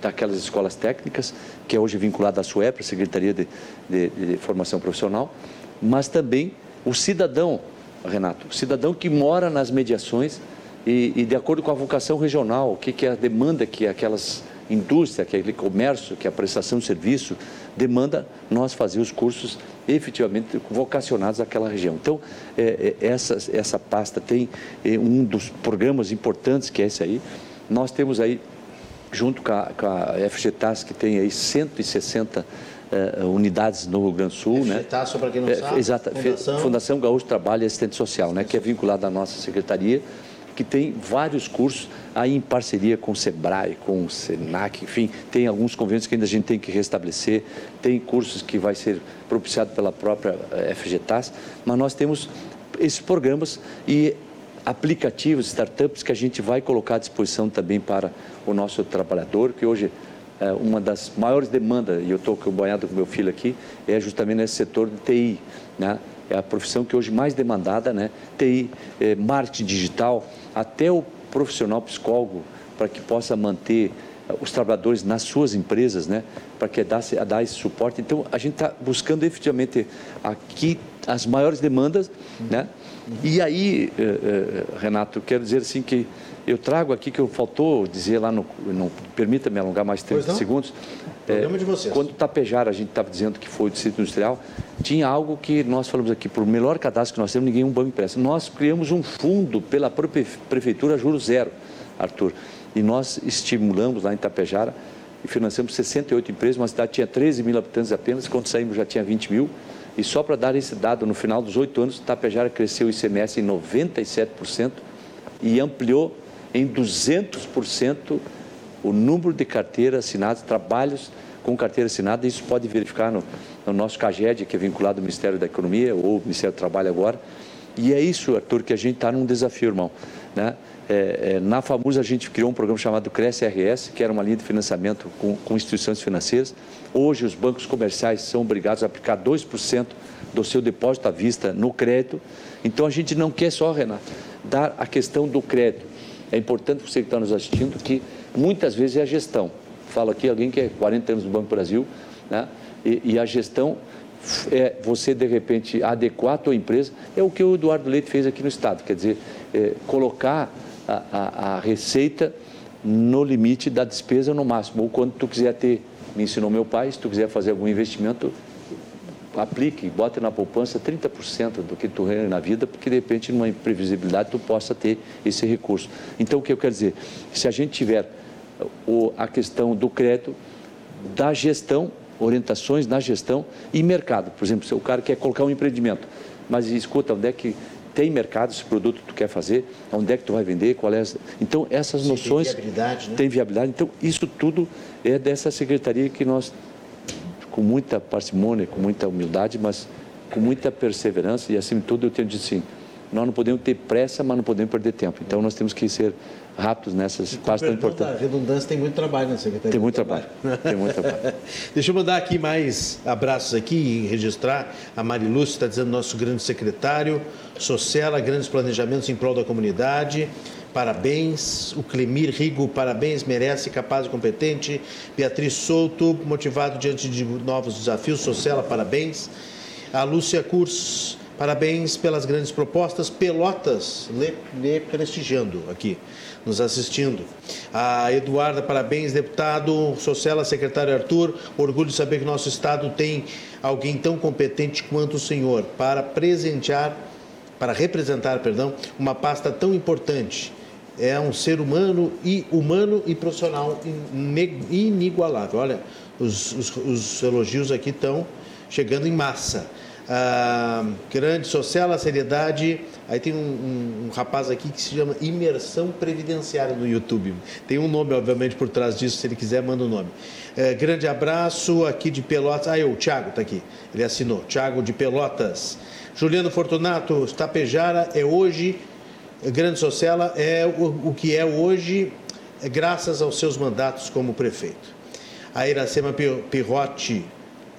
daquelas escolas técnicas, que é hoje vinculada à SUEP, a Secretaria de, de, de Formação Profissional, mas também o cidadão, Renato, o cidadão que mora nas mediações e, e de acordo com a vocação regional, o que, que é a demanda que aquelas indústria, aquele comércio, que é a prestação de serviço, demanda nós fazer os cursos efetivamente vocacionados àquela região. Então, é, é, essa, essa pasta tem é, um dos programas importantes, que é esse aí. Nós temos aí, junto com a, com a FGTAS, que tem aí 160 é, unidades no Rio Grande do Sul. FGTAS, né? para quem não é, sabe, exata, Fundação... Fundação Gaúcho Trabalho e Assistente Social, né? que é vinculada à nossa secretaria que tem vários cursos aí em parceria com o SEBRAE, com o SENAC, enfim, tem alguns convênios que ainda a gente tem que restabelecer, tem cursos que vai ser propiciado pela própria eh, FGTAS, mas nós temos esses programas e aplicativos, startups que a gente vai colocar à disposição também para o nosso trabalhador, que hoje é uma das maiores demandas, e eu estou banhado com meu filho aqui, é justamente nesse setor de TI, né? É a profissão que hoje mais demandada, né? TI, é, marketing digital, até o profissional psicólogo, para que possa manter eh, os trabalhadores nas suas empresas, né? Para que dar, dar esse suporte. Então, a gente está buscando efetivamente aqui as maiores demandas, né? E aí, eh, eh, Renato, quero dizer assim que eu trago aqui que eu faltou dizer lá no, não permita me alongar mais 30 segundos. É, de vocês. Quando Tapejara a gente estava dizendo que foi o distrito industrial, tinha algo que nós falamos aqui, por melhor cadastro que nós temos, ninguém um banco empresta. Nós criamos um fundo pela própria prefeitura juros zero, Arthur. E nós estimulamos lá em Tapejara e financiamos 68 empresas, uma cidade tinha 13 mil habitantes apenas, quando saímos já tinha 20 mil. E só para dar esse dado, no final dos oito anos, Tapejara cresceu o ICMS em 97% e ampliou em 200% o número de carteiras assinadas, trabalhos com carteira assinada, isso pode verificar no, no nosso CAGED, que é vinculado ao Ministério da Economia ou ao Ministério do Trabalho agora. E é isso, Arthur, que a gente está num desafio, irmão. Né? É, é, na FAMUS a gente criou um programa chamado Cresce RS, que era uma linha de financiamento com, com instituições financeiras. Hoje os bancos comerciais são obrigados a aplicar 2% do seu depósito à vista no crédito. Então a gente não quer só, Renato, dar a questão do crédito. É importante você que está nos assistindo que muitas vezes é a gestão. Falo aqui alguém que é 40 anos no Banco Brasil, né? e, e a gestão é você de repente adequar a tua empresa, é o que o Eduardo Leite fez aqui no Estado, quer dizer, é, colocar a, a, a, receita no limite da despesa no máximo, ou quando tu quiser ter, me ensinou meu pai, se tu quiser fazer algum investimento, aplique, bote na poupança 30% do que tu ganha na vida, porque de repente numa imprevisibilidade tu possa ter esse recurso. Então o que eu quero dizer, se a gente tiver o, a questão do crédito, da gestão, orientações na gestão e mercado. Por exemplo, se o cara quer colocar um empreendimento, mas escuta, onde é que tem mercado esse produto que tu quer fazer, onde é que tu vai vender, qual é. Então, essas noções. Tem viabilidade, né? Tem viabilidade. Então, isso tudo é dessa secretaria que nós, com muita parcimônia, com muita humildade, mas com muita perseverança e, acima de tudo, eu tenho dito assim: nós não podemos ter pressa, mas não podemos perder tempo. Então, nós temos que ser rápidos nessas partes tão importantes. A redundância tem muito trabalho na Secretaria. Tem muito trabalho. tem muito trabalho. (laughs) Deixa eu mandar aqui mais abraços aqui e registrar. A Marilúcia está dizendo nosso grande secretário. Socela, grandes planejamentos em prol da comunidade. Parabéns. O Clemir Rigo, parabéns, merece, capaz e competente. Beatriz Souto, motivado diante de novos desafios. Socela, parabéns. A Lúcia Curs, parabéns pelas grandes propostas. Pelotas, lê, lê prestigiando aqui nos assistindo. A Eduarda, parabéns, deputado. Sociela, secretário Arthur. Orgulho de saber que nosso Estado tem alguém tão competente quanto o senhor para presentear, para representar, perdão, uma pasta tão importante. É um ser humano e humano e profissional inigualável. Olha, os, os, os elogios aqui estão chegando em massa. Ah, grande social, a seriedade. Aí tem um, um, um, rapaz aqui que se chama Imersão Previdenciária no YouTube. Tem um nome, obviamente, por trás disso. Se ele quiser, manda o um nome. É, grande abraço aqui de Pelotas. Ah, eu, o Thiago está aqui. Ele assinou. Thiago de Pelotas. Juliano Fortunato, Tapejara é hoje, Grande Socela é o, o que é hoje, é graças aos seus mandatos como prefeito. A Iracema Pirrotti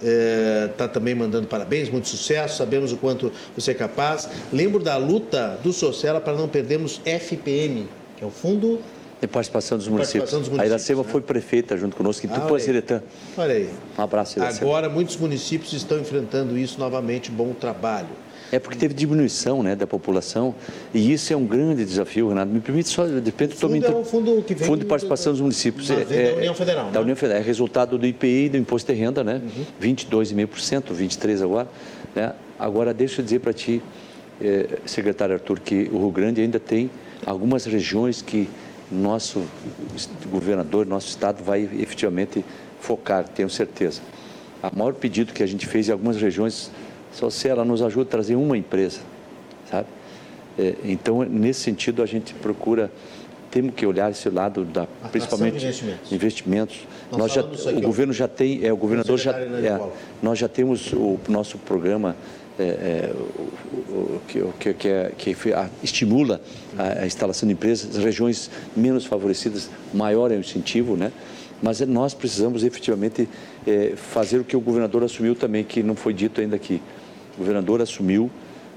está é, também mandando parabéns, muito sucesso, sabemos o quanto você é capaz. Lembro da luta do Socela para não perdermos FPM, que é o Fundo de participação dos municípios. Participação dos municípios a Iracema né? foi prefeita junto conosco, e ah, depois Iretã. Olha aí. Um abraço, Iracema. Agora muitos municípios estão enfrentando isso novamente, bom trabalho. É porque teve diminuição né, da população e isso é um grande desafio, Renato. Me permite só, de repente, o fundo é um fundo que vem Fundo de Participação dos Municípios. É, da União Federal. Da né? União Federal. É resultado do IPI do Imposto de Renda, né? Uhum. 22,5%, 23% agora. Né? Agora, deixa eu dizer para ti, eh, secretário Arthur, que o Rio Grande ainda tem algumas regiões que nosso governador, nosso estado vai efetivamente focar, tenho certeza. O maior pedido que a gente fez em algumas regiões, só se ela nos ajuda a trazer uma empresa, sabe? É, então, nesse sentido, a gente procura temos que olhar esse lado da Atração principalmente investimentos. investimentos. Nós já, o governo já tem, é, o governador já, é, nós já temos o nosso programa é, é, o, que, que, é, que estimula a, a, instalação de empresas, as regiões menos favorecidas, maior é o incentivo, né? Mas nós precisamos efetivamente é, fazer o que o governador assumiu também, que não foi dito ainda aqui. O governador assumiu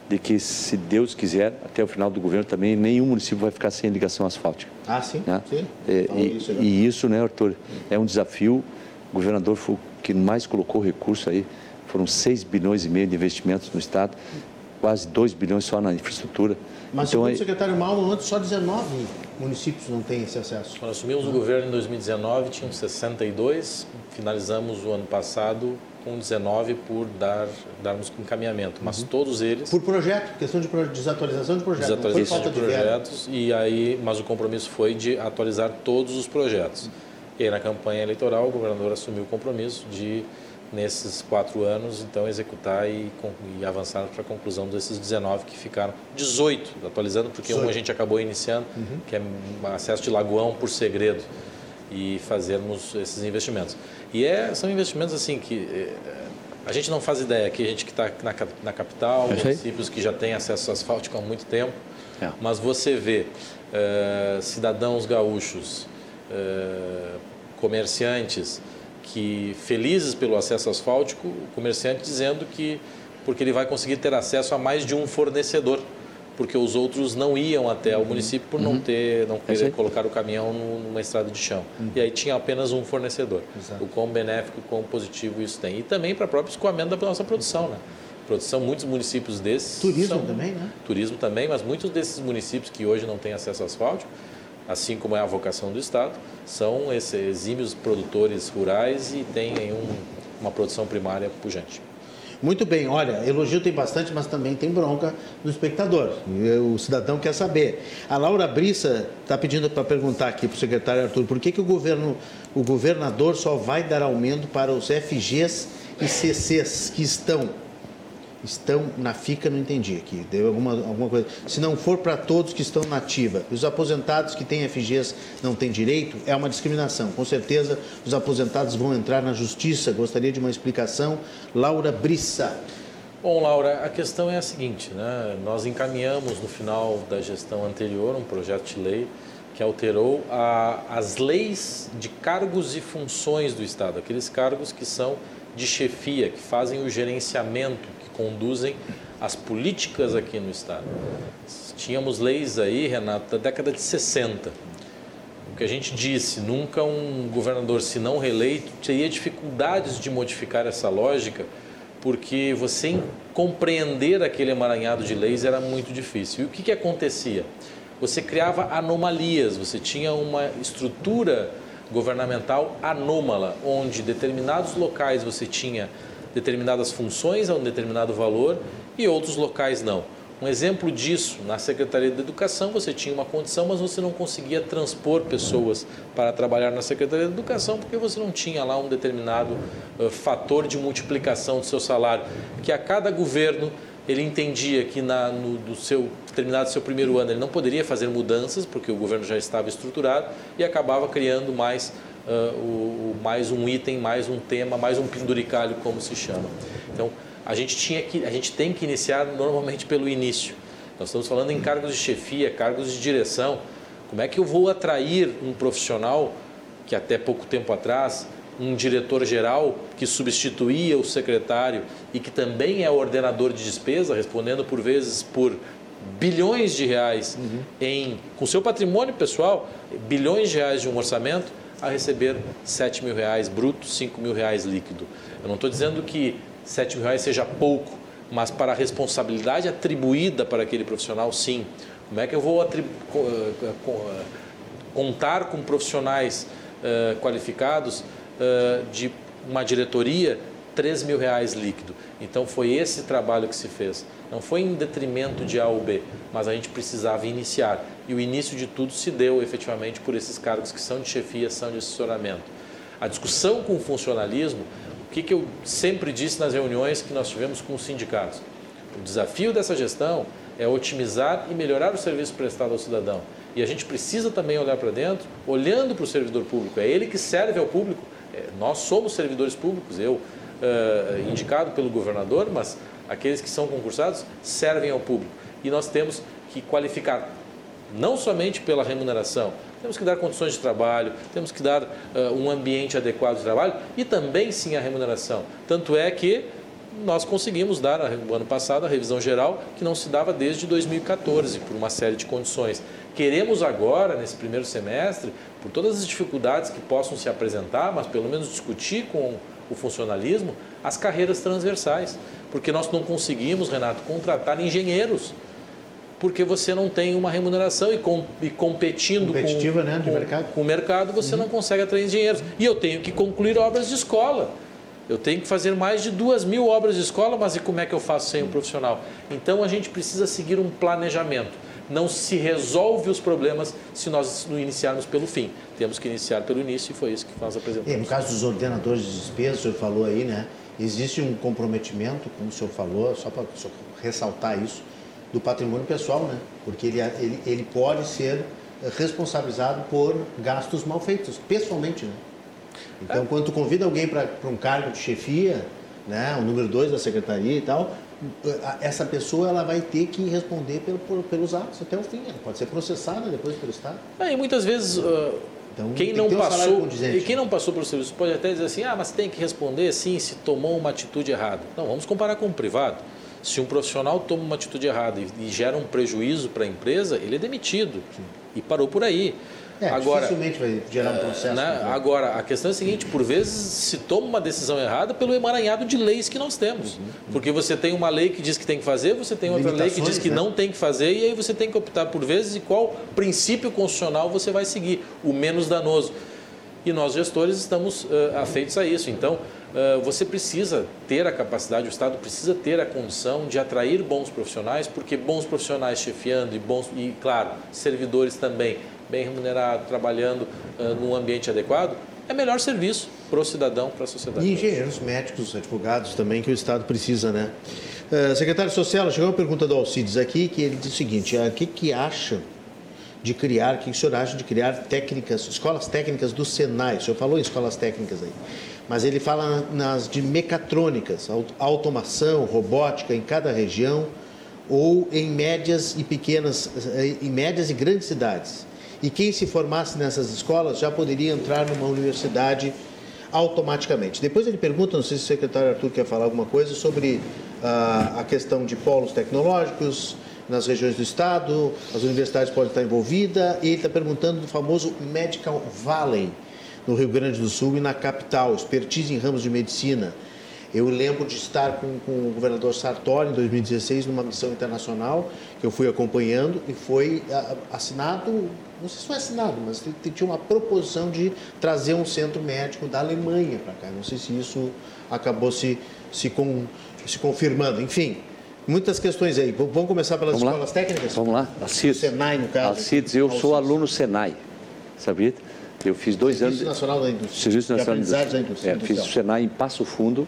de que, se Deus quiser, até o final do governo também, nenhum município vai ficar sem ligação asfáltica. Ah, sim? Né? sim. É, então, e, isso, e, isso, né, Arthur, é um desafio. O governador foi o que mais colocou recurso aí foram 6 bilhões e meio de investimentos no Estado, quase 2 bilhões só na infraestrutura. Mas, então, segundo o secretário Malmo, antes só 19 municípios não têm esse acesso. Quando assumimos o governo em 2019, tinham 62, finalizamos o ano passado com 19 por dar, darmos encaminhamento, mas uhum. todos eles... Por projeto, questão de desatualização de projetos, desatualização de, de projetos, e aí, mas o compromisso foi de atualizar todos os projetos. E aí, na campanha eleitoral, o governador assumiu o compromisso de nesses quatro anos, então executar e, e avançar para a conclusão desses 19 que ficaram. 18, atualizando, porque 18. um a gente acabou iniciando, uhum. que é acesso de lagoão por segredo e fazermos esses investimentos. E é, são investimentos assim que é, a gente não faz ideia, aqui a gente que está na, na capital, municípios que já têm acesso asfáltico há muito tempo, é. mas você vê é, cidadãos gaúchos, é, comerciantes, que felizes pelo acesso asfáltico, o comerciante dizendo que porque ele vai conseguir ter acesso a mais de um fornecedor, porque os outros não iam até o município por não uhum. ter, não querer colocar o caminhão numa estrada de chão. Uhum. E aí tinha apenas um fornecedor. Exato. O quão benéfico, o quão positivo isso tem. E também para o próprio escoamento da nossa produção, né? Produção, muitos municípios desses. Turismo são, também, né? Turismo também, mas muitos desses municípios que hoje não têm acesso asfáltico assim como é a vocação do Estado, são esses exímios produtores rurais e têm um, uma produção primária pujante. Muito bem, olha, elogio tem bastante, mas também tem bronca do espectador. O cidadão quer saber. A Laura Brissa está pedindo para perguntar aqui para o secretário Arthur, por que, que o, governo, o governador só vai dar aumento para os FGs e CCs que estão estão na FICA, não entendi aqui, deu alguma, alguma coisa. Se não for para todos que estão na ativa, os aposentados que têm FGs não têm direito, é uma discriminação. Com certeza os aposentados vão entrar na justiça. Gostaria de uma explicação. Laura Brissa. Bom, Laura, a questão é a seguinte, né? Nós encaminhamos no final da gestão anterior um projeto de lei que alterou a, as leis de cargos e funções do Estado, aqueles cargos que são de chefia, que fazem o gerenciamento conduzem as políticas aqui no Estado. Tínhamos leis aí, Renato, da década de 60. O que a gente disse, nunca um governador, se não reeleito, teria dificuldades de modificar essa lógica, porque você compreender aquele emaranhado de leis era muito difícil. E o que, que acontecia? Você criava anomalias, você tinha uma estrutura governamental anômala, onde determinados locais você tinha determinadas funções a um determinado valor e outros locais não. Um exemplo disso, na Secretaria de Educação, você tinha uma condição, mas você não conseguia transpor pessoas para trabalhar na Secretaria de Educação porque você não tinha lá um determinado uh, fator de multiplicação do seu salário, que a cada governo ele entendia que na, no do seu terminado seu primeiro ano ele não poderia fazer mudanças porque o governo já estava estruturado e acabava criando mais uh, o, mais um item, mais um tema, mais um penduricalho, como se chama. Então, a gente, tinha que, a gente tem que iniciar normalmente pelo início. Nós estamos falando em cargos de chefia, cargos de direção. Como é que eu vou atrair um profissional que até pouco tempo atrás, um diretor-geral que substituía o secretário e que também é ordenador de despesa, respondendo por vezes por bilhões de reais uhum. em, com seu patrimônio pessoal, bilhões de reais de um orçamento, a receber 7 mil reais bruto, 5 mil reais líquido. Eu não estou dizendo que 7 mil reais seja pouco, mas para a responsabilidade atribuída para aquele profissional, sim. Como é que eu vou eh, eh, contar com profissionais uh, qualificados uh, de uma diretoria 3 mil reais líquido? Então foi esse trabalho que se fez. Não foi em detrimento de A ou B, mas a gente precisava iniciar. E o início de tudo se deu efetivamente por esses cargos que são de chefia, são de assessoramento. A discussão com o funcionalismo, o que, que eu sempre disse nas reuniões que nós tivemos com os sindicatos? O desafio dessa gestão é otimizar e melhorar o serviço prestado ao cidadão. E a gente precisa também olhar para dentro, olhando para o servidor público. É ele que serve ao público. É, nós somos servidores públicos, eu, uh, indicado pelo governador, mas aqueles que são concursados servem ao público. E nós temos que qualificar não somente pela remuneração, temos que dar condições de trabalho, temos que dar uh, um ambiente adequado de trabalho e também sim a remuneração. Tanto é que nós conseguimos dar no ano passado a revisão geral que não se dava desde 2014 por uma série de condições. Queremos agora, nesse primeiro semestre, por todas as dificuldades que possam se apresentar, mas pelo menos discutir com o funcionalismo, as carreiras transversais. Porque nós não conseguimos, Renato, contratar engenheiros porque você não tem uma remuneração e, com, e competindo Competitiva, com, né, com, mercado. com o mercado, você uhum. não consegue atrair engenheiros. E eu tenho que concluir obras de escola. Eu tenho que fazer mais de duas mil obras de escola, mas e como é que eu faço sem um profissional? Então a gente precisa seguir um planejamento. Não se resolve os problemas se nós não iniciarmos pelo fim. Temos que iniciar pelo início e foi isso que nós apresentamos. E no caso dos ordenadores de despesa, o senhor falou aí, né? Existe um comprometimento, como o senhor falou, só para ressaltar isso, do patrimônio pessoal, né? Porque ele, ele, ele pode ser responsabilizado por gastos mal feitos, pessoalmente, né? Então, é. quando tu convida alguém para um cargo de chefia, né, o número dois da secretaria e tal, essa pessoa ela vai ter que responder pelo, por, pelos atos até o fim. Ela pode ser processada depois pelo Estado. É, e muitas vezes uh, então, quem não um passou e quem não passou pelo serviço pode até dizer assim, ah, mas tem que responder sim se tomou uma atitude errada. Não, vamos comparar com o privado. Se um profissional toma uma atitude errada e, e gera um prejuízo para a empresa, ele é demitido. Sim. E parou por aí. É, agora, dificilmente vai gerar um processo. Né? Agora, a questão é a seguinte: por vezes se toma uma decisão errada pelo emaranhado de leis que nós temos. Uhum. Porque você tem uma lei que diz que tem que fazer, você tem outra lei que diz que né? não tem que fazer, e aí você tem que optar por vezes e qual princípio constitucional você vai seguir, o menos danoso. E nós, gestores, estamos uh, afeitos a isso. Então, você precisa ter a capacidade, o Estado precisa ter a condição de atrair bons profissionais, porque bons profissionais chefiando e bons, e claro, servidores também bem remunerado, trabalhando uh, num ambiente adequado, é melhor serviço para o cidadão, para a sociedade. E engenheiros, médicos, advogados também, que o Estado precisa, né? Uh, secretário Social, chegou uma pergunta do Alcides aqui, que ele diz o seguinte, o que, que acha de criar, o que o senhor acha de criar técnicas, escolas técnicas do Senai? O senhor falou em escolas técnicas aí, mas ele fala nas de mecatrônicas, automação, robótica em cada região ou em médias e pequenas, eh, em médias e grandes cidades. E quem se formasse nessas escolas já poderia entrar numa universidade automaticamente. Depois ele pergunta, não sei se o secretário Arthur quer falar alguma coisa sobre ah, a questão de polos tecnológicos nas regiões do estado, as universidades podem estar envolvidas, e ele está perguntando do famoso Medical Valley, no Rio Grande do Sul e na capital, expertise em ramos de medicina. Eu lembro de estar com, com, o governador Sartori em 2016 numa missão internacional que eu fui acompanhando e foi assinado, não sei se foi assinado, mas tinha uma proposição de trazer um centro médico da Alemanha para cá. Não sei se isso acabou se, se, com, se confirmando. Enfim, muitas questões aí. Vamos começar pelas Vamos escolas lá? técnicas? Vamos lá. Alcides. Senai, no caso. Alcides, eu sou aluno Senai, sabia? Eu fiz dois Serviço anos... Nacional da Indústria. Serviço Nacional da Indústria. É, fiz o Senai em Passo Fundo,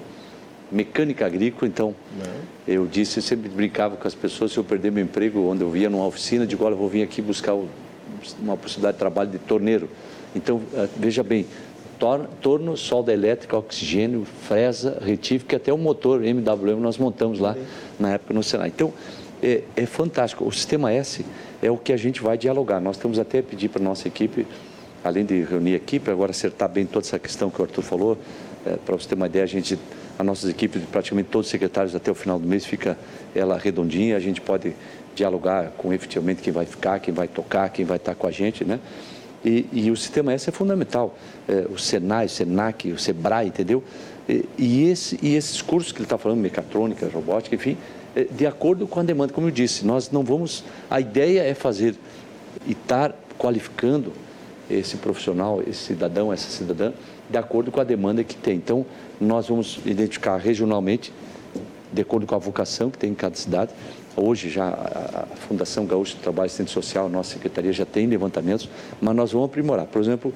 mecânica agrícola, então não. eu disse, eu sempre brincava com as pessoas, se eu perder meu emprego, onde eu via numa oficina, de olha, eu vou vir aqui buscar uma possibilidade de trabalho de torneiro. Então, eh, veja bem, torno, solda elétrica, oxigênio, fresa, retífico, até o motor MWM nós montamos lá na época no Senai. Então, é, é, fantástico. O Sistema S é o que a gente vai dialogar. Nós temos até pedir para a nossa equipe, além de reunir a equipe, agora acertar bem toda essa questão que o Arthur falou, é, para você ter uma ideia, a gente, as nossas equipes, praticamente todos os secretários até o final do mês, fica ela redondinha, a gente pode dialogar com efetivamente quem vai ficar, quem vai tocar, quem vai estar com a gente, né? E, e o sistema S é fundamental. É, o Senai, o Senac, o Sebrae, entendeu? E, e, esse, e esses cursos que ele está falando, mecatrônica, robótica, enfim, é, de acordo com a demanda, como eu disse, nós não vamos. A ideia é fazer e estar qualificando esse profissional, esse cidadão, essa cidadã, de acordo com a demanda que tem. Então, nós vamos identificar regionalmente, de acordo com a vocação que tem em cada cidade, Hoje já a Fundação Gaúcho do Trabalho e Assistente Social, nossa secretaria já tem levantamentos, mas nós vamos aprimorar. Por exemplo,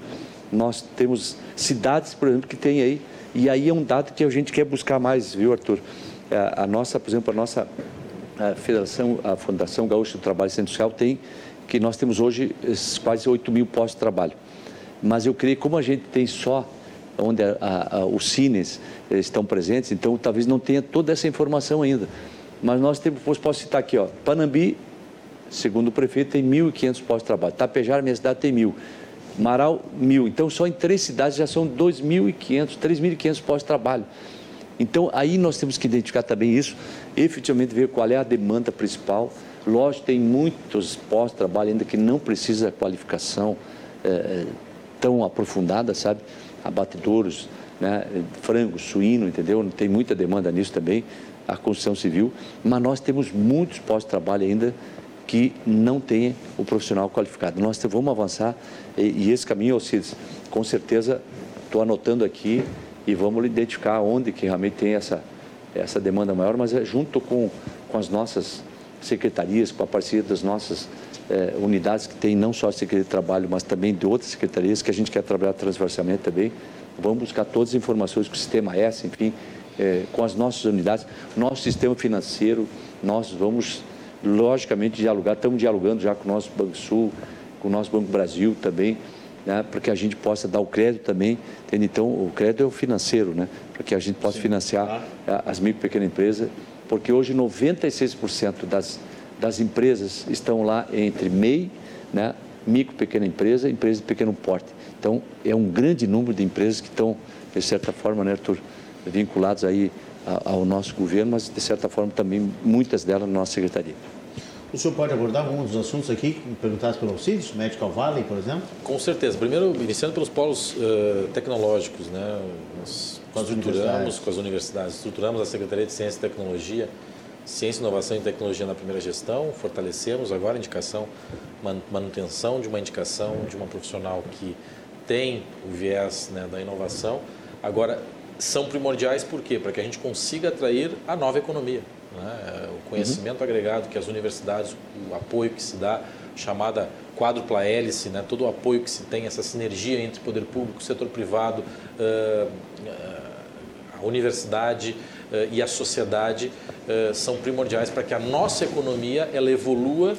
nós temos cidades, por exemplo, que tem aí, e aí é um dado que a gente quer buscar mais, viu, Arthur? É, a nossa, por exemplo, a nossa a Federação, a Fundação Gaúcho do Trabalho e Assistente Social tem, que nós temos hoje quase 8 mil postos de trabalho. Mas eu creio, como a gente tem só onde a, a, os cines estão presentes, então talvez não tenha toda essa informação ainda. Mas nós temos, posso citar aqui, ó, Panambi, segundo o prefeito, tem 1.500 postos de trabalho. Tapejara, minha cidade, tem mil. Marau, mil. Então, só em três cidades já são 2.500, 3.500 postos de trabalho. Então, aí nós temos que identificar também isso, efetivamente ver qual é a demanda principal. Lógico, tem muitos postos de trabalho ainda que não precisa qualificação é, tão aprofundada, sabe? Abatedouros, né? frango, suíno, entendeu? Tem muita demanda nisso também a construção civil, mas nós temos muitos postos de trabalho ainda que não têm o profissional qualificado. Nós vamos avançar e, e esse caminho, Alcides, com certeza estou anotando aqui e vamos identificar onde que realmente tem essa, essa demanda maior, mas é junto com, com as nossas secretarias, com a parceria das nossas eh, unidades que tem não só a Secretaria de Trabalho, mas também de outras secretarias que a gente quer trabalhar transversalmente também. Vamos buscar todas as informações que o sistema é, enfim, é, com as nossas unidades, nosso sistema financeiro, nós vamos, logicamente, dialogar, estamos dialogando já com o nosso Banco Sul, com o nosso Banco Brasil também, né, para que a gente possa dar o crédito também. Entende? Então, o crédito é o financeiro, né, para que a gente possa Sim. financiar as micro e pequenas empresas, porque hoje 96% das, das empresas estão lá entre MEI, né, micro, pequena empresa, empresa de pequeno porte. Então, é um grande número de empresas que estão, de certa forma, né, Arthur, vinculados aí ao nosso governo, mas de certa forma também muitas delas na nossa secretaria. O senhor pode abordar alguns dos assuntos aqui perguntados pelo Alcides, Medical Valley, por exemplo? Com certeza. Primeiro, iniciando pelos polos uh, tecnológicos, né? Nós com estruturamos com as universidades, estruturamos a Secretaria de Ciência e Tecnologia, Ciência, Inovação e Tecnologia na primeira gestão, fortalecemos agora a indicação, manutenção de uma indicação de uma profissional que tem o viés né, da inovação. Agora, são primordiais por quê? Para que a gente consiga atrair a nova economia. Né? O conhecimento uhum. agregado que as universidades, o apoio que se dá, chamada quádrupla hélice, né? todo o apoio que se tem, essa sinergia entre poder público, setor privado, uh, a universidade uh, e a sociedade uh, são primordiais para que a nossa economia ela evolua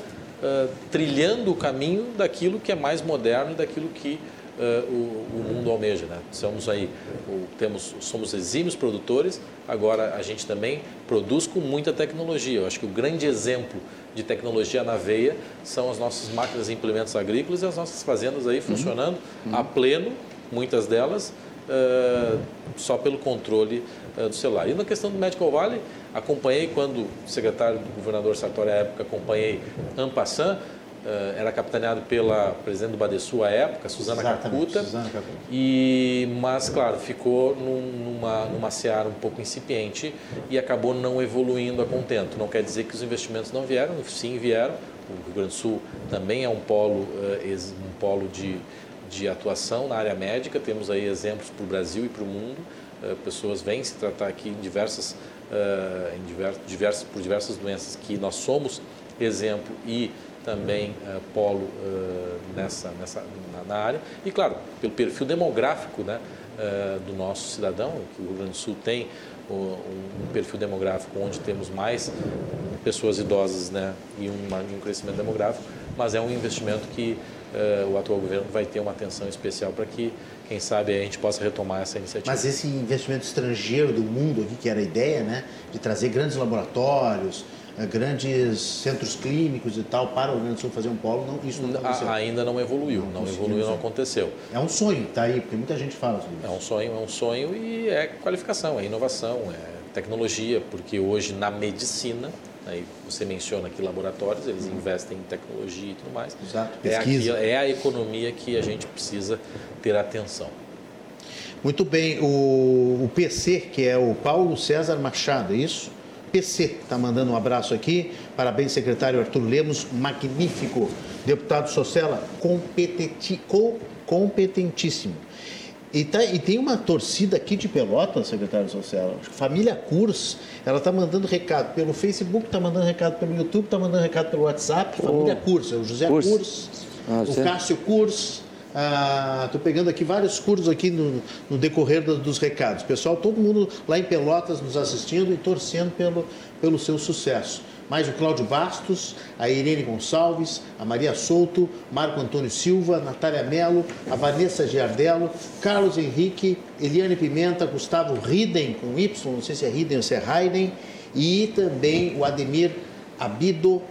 trilhando o caminho daquilo que é mais moderno e daquilo que o, o, mundo almeja. Né? Somos aí, o, temos, somos exímios produtores, agora a gente também produz com muita tecnologia. Eu acho que o grande exemplo de tecnologia na veia são as nossas máquinas e implementos agrícolas e as nossas fazendas aí funcionando uhum. a pleno, muitas delas, uh, só pelo controle uh, do celular. E na questão do Medical Valley, acompanhei quando o secretário do governador Sartori à época, acompanhei Ampassan, Uh, era capitaneado pela presidente do Badesul à época, Suzana Cacuta. E, mas, claro, ficou num, numa, numa seara um pouco incipiente e acabou não evoluindo a contento. Não quer dizer que os investimentos não vieram, sim vieram. O Rio Grande do Sul também é um polo, um polo de, de atuação na área médica. Temos aí exemplos para o Brasil e para o mundo. Uh, pessoas vêm se tratar aqui em diversas, em diversos, diversos, por diversas doenças que nós somos exemplo e também uh, polo nessa, nessa, na, área. E, claro, pelo perfil demográfico né, do nosso cidadão, que o Rio Grande do Sul tem um perfil demográfico onde temos mais pessoas idosas né, e uma, um crescimento demográfico, mas é um investimento que o atual governo vai ter uma atenção especial para que, quem sabe, a gente possa retomar essa iniciativa. Mas esse investimento estrangeiro do mundo aqui, que era a ideia, né, de trazer grandes laboratórios, eh, grandes centros clínicos e tal para o Rio Grande do Sul fazer um polo, não, isso não aconteceu. ainda não evoluiu, não, não evoluiu, não aconteceu. É um sonho, tá aí, porque muita gente fala sobre isso. É um sonho, é um sonho e é qualificação, é inovação, é tecnologia, porque hoje na medicina, aí você menciona aqui laboratórios, eles uhum. investem em tecnologia e tudo mais. Exato, é pesquisa. É, é a economia que a gente precisa ter atenção. Muito bem, o, o PC, que é o Paulo César Machado, é isso? PC está mandando um abraço aqui. Parabéns, secretário Arthur Lemos, magnífico. Deputado Socella, competenti, co, competentíssimo. E, tá, e, tem uma torcida aqui de Pelotas, secretário Socella. Família Curs, ela está mandando recado pelo Facebook, está mandando recado pelo YouTube, está mandando recado pelo WhatsApp. Oh. Família Curs, é o José Curs, ah, o Cássio Curs. Estou ah, pegando aqui vários cursos aqui no, no decorrer do, dos recados. Pessoal, todo mundo lá em Pelotas nos assistindo e torcendo pelo, pelo seu sucesso. Mais o Cláudio Bastos, a Irene Gonçalves, a Maria Souto, Marco Antônio Silva, Natália Melo, a Vanessa Giardello, Carlos Henrique, Eliane Pimenta, Gustavo Riden, com Y, não sei se é Riden ou se é Raiden, e também o Ademir Abido,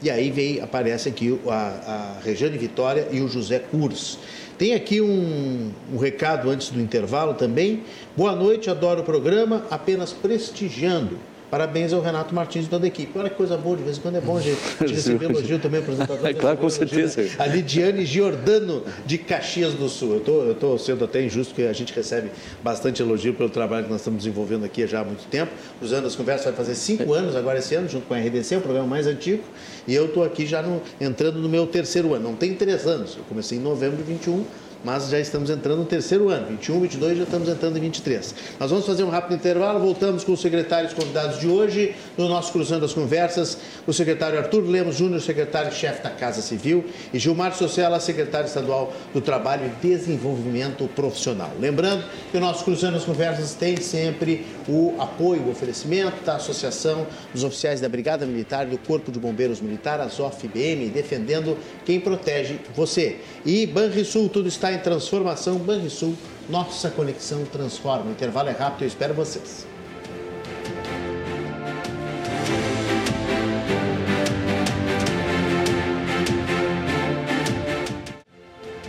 e aí vem, aparece aqui a, a Regiane Vitória e o José Curs. Tem aqui um, um, recado antes do intervalo também. Boa noite, adoro o programa, apenas prestigiando. Parabéns ao Renato Martins e toda a equipe. Olha que coisa boa, de vez em quando é bom gente, (laughs) receber elogio também, apresentador. É claro, com certeza. A Lidiane Giordano, de Caxias do Sul. Eu tô, estou sendo até injusto, porque a gente recebe bastante elogio pelo trabalho que nós estamos desenvolvendo aqui já há muito tempo. Usando as conversas vai fazer cinco anos agora esse ano, junto com a RDC, o programa mais antigo. E eu estou aqui já no, entrando no meu terceiro ano. Não tem três anos. Eu comecei em novembro de 21 mas já estamos entrando no terceiro ano, 21, 22, já estamos entrando em 23. Nós vamos fazer um rápido intervalo, voltamos com os secretários convidados de hoje, no nosso Cruzando as Conversas, o secretário Arthur Lemos Júnior, secretário-chefe da Casa Civil, e Gilmar Sociala, secretário estadual do Trabalho e Desenvolvimento Profissional. Lembrando que o nosso Cruzando as Conversas tem sempre o apoio, o oferecimento da Associação dos Oficiais da Brigada Militar e do Corpo de Bombeiros Militar, a ZOF-BM, defendendo quem protege você. E Banrisul, tudo está em transformação. Banrisul, nossa conexão transforma. O intervalo é rápido, eu espero vocês.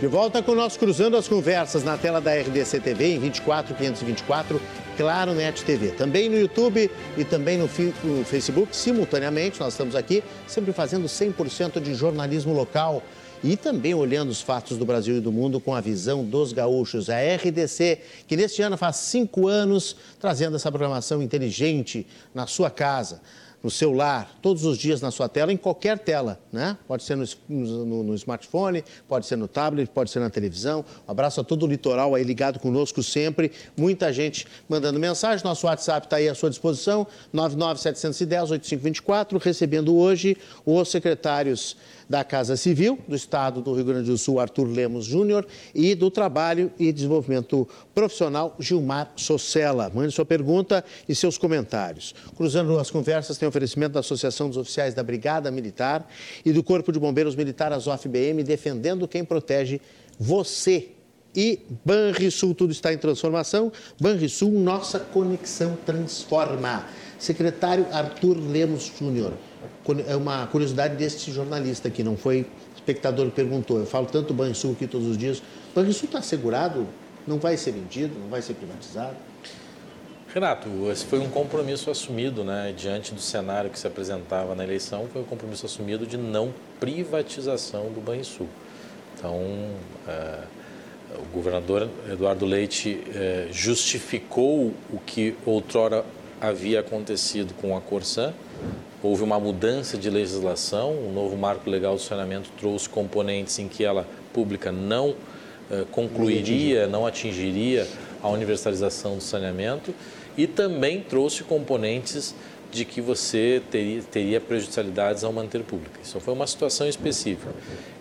De volta com nós Cruzando as Conversas na tela da RDC TV em 24 524, Claro Net TV. Também no YouTube e também no Facebook, simultaneamente, nós estamos aqui, sempre fazendo 100% de jornalismo local e também olhando os fatos do Brasil e do mundo com a visão dos gaúchos. A RDC, que neste ano faz cinco anos, trazendo essa programação inteligente na sua casa no celular, todos os dias na sua tela, em qualquer tela, né? Pode ser no, no, no, smartphone, pode ser no tablet, pode ser na televisão. Um abraço a todo o litoral aí ligado conosco sempre. Muita gente mandando mensagem. Nosso WhatsApp está aí à sua disposição, 99710-8524, recebendo hoje os secretários da Casa Civil do Estado do Rio Grande do Sul, Arthur Lemos Júnior, e do Trabalho e Desenvolvimento Profissional, Gilmar Socella. Mande sua pergunta e seus comentários. Cruzando as conversas, tem oferecimento da Associação dos Oficiais da Brigada Militar e do Corpo de Bombeiros Militar, ASOF-BM, defendendo quem protege você. E Banrisul, tudo está em transformação. Banrisul, nossa conexão transforma. Secretário Arthur Lemos Júnior é uma curiosidade desse jornalista aqui, não foi espectador que perguntou. Eu falo tanto Banrisul aqui todos os dias. O Banrisul está assegurado? Não vai ser vendido? Não vai ser privatizado? Renato, esse foi um compromisso assumido, né, diante do cenário que se apresentava na eleição, foi um compromisso assumido de não privatização do Banrisul. Então, é, o governador Eduardo Leite é, justificou o que outrora havia acontecido com a Corsan, houve uma mudança de legislação, o novo marco legal do saneamento trouxe componentes em que ela pública não eh, concluiria, não atingiria a universalização do saneamento e também trouxe componentes de que você teria, teria prejudicialidades ao manter pública. Isso foi uma situação específica.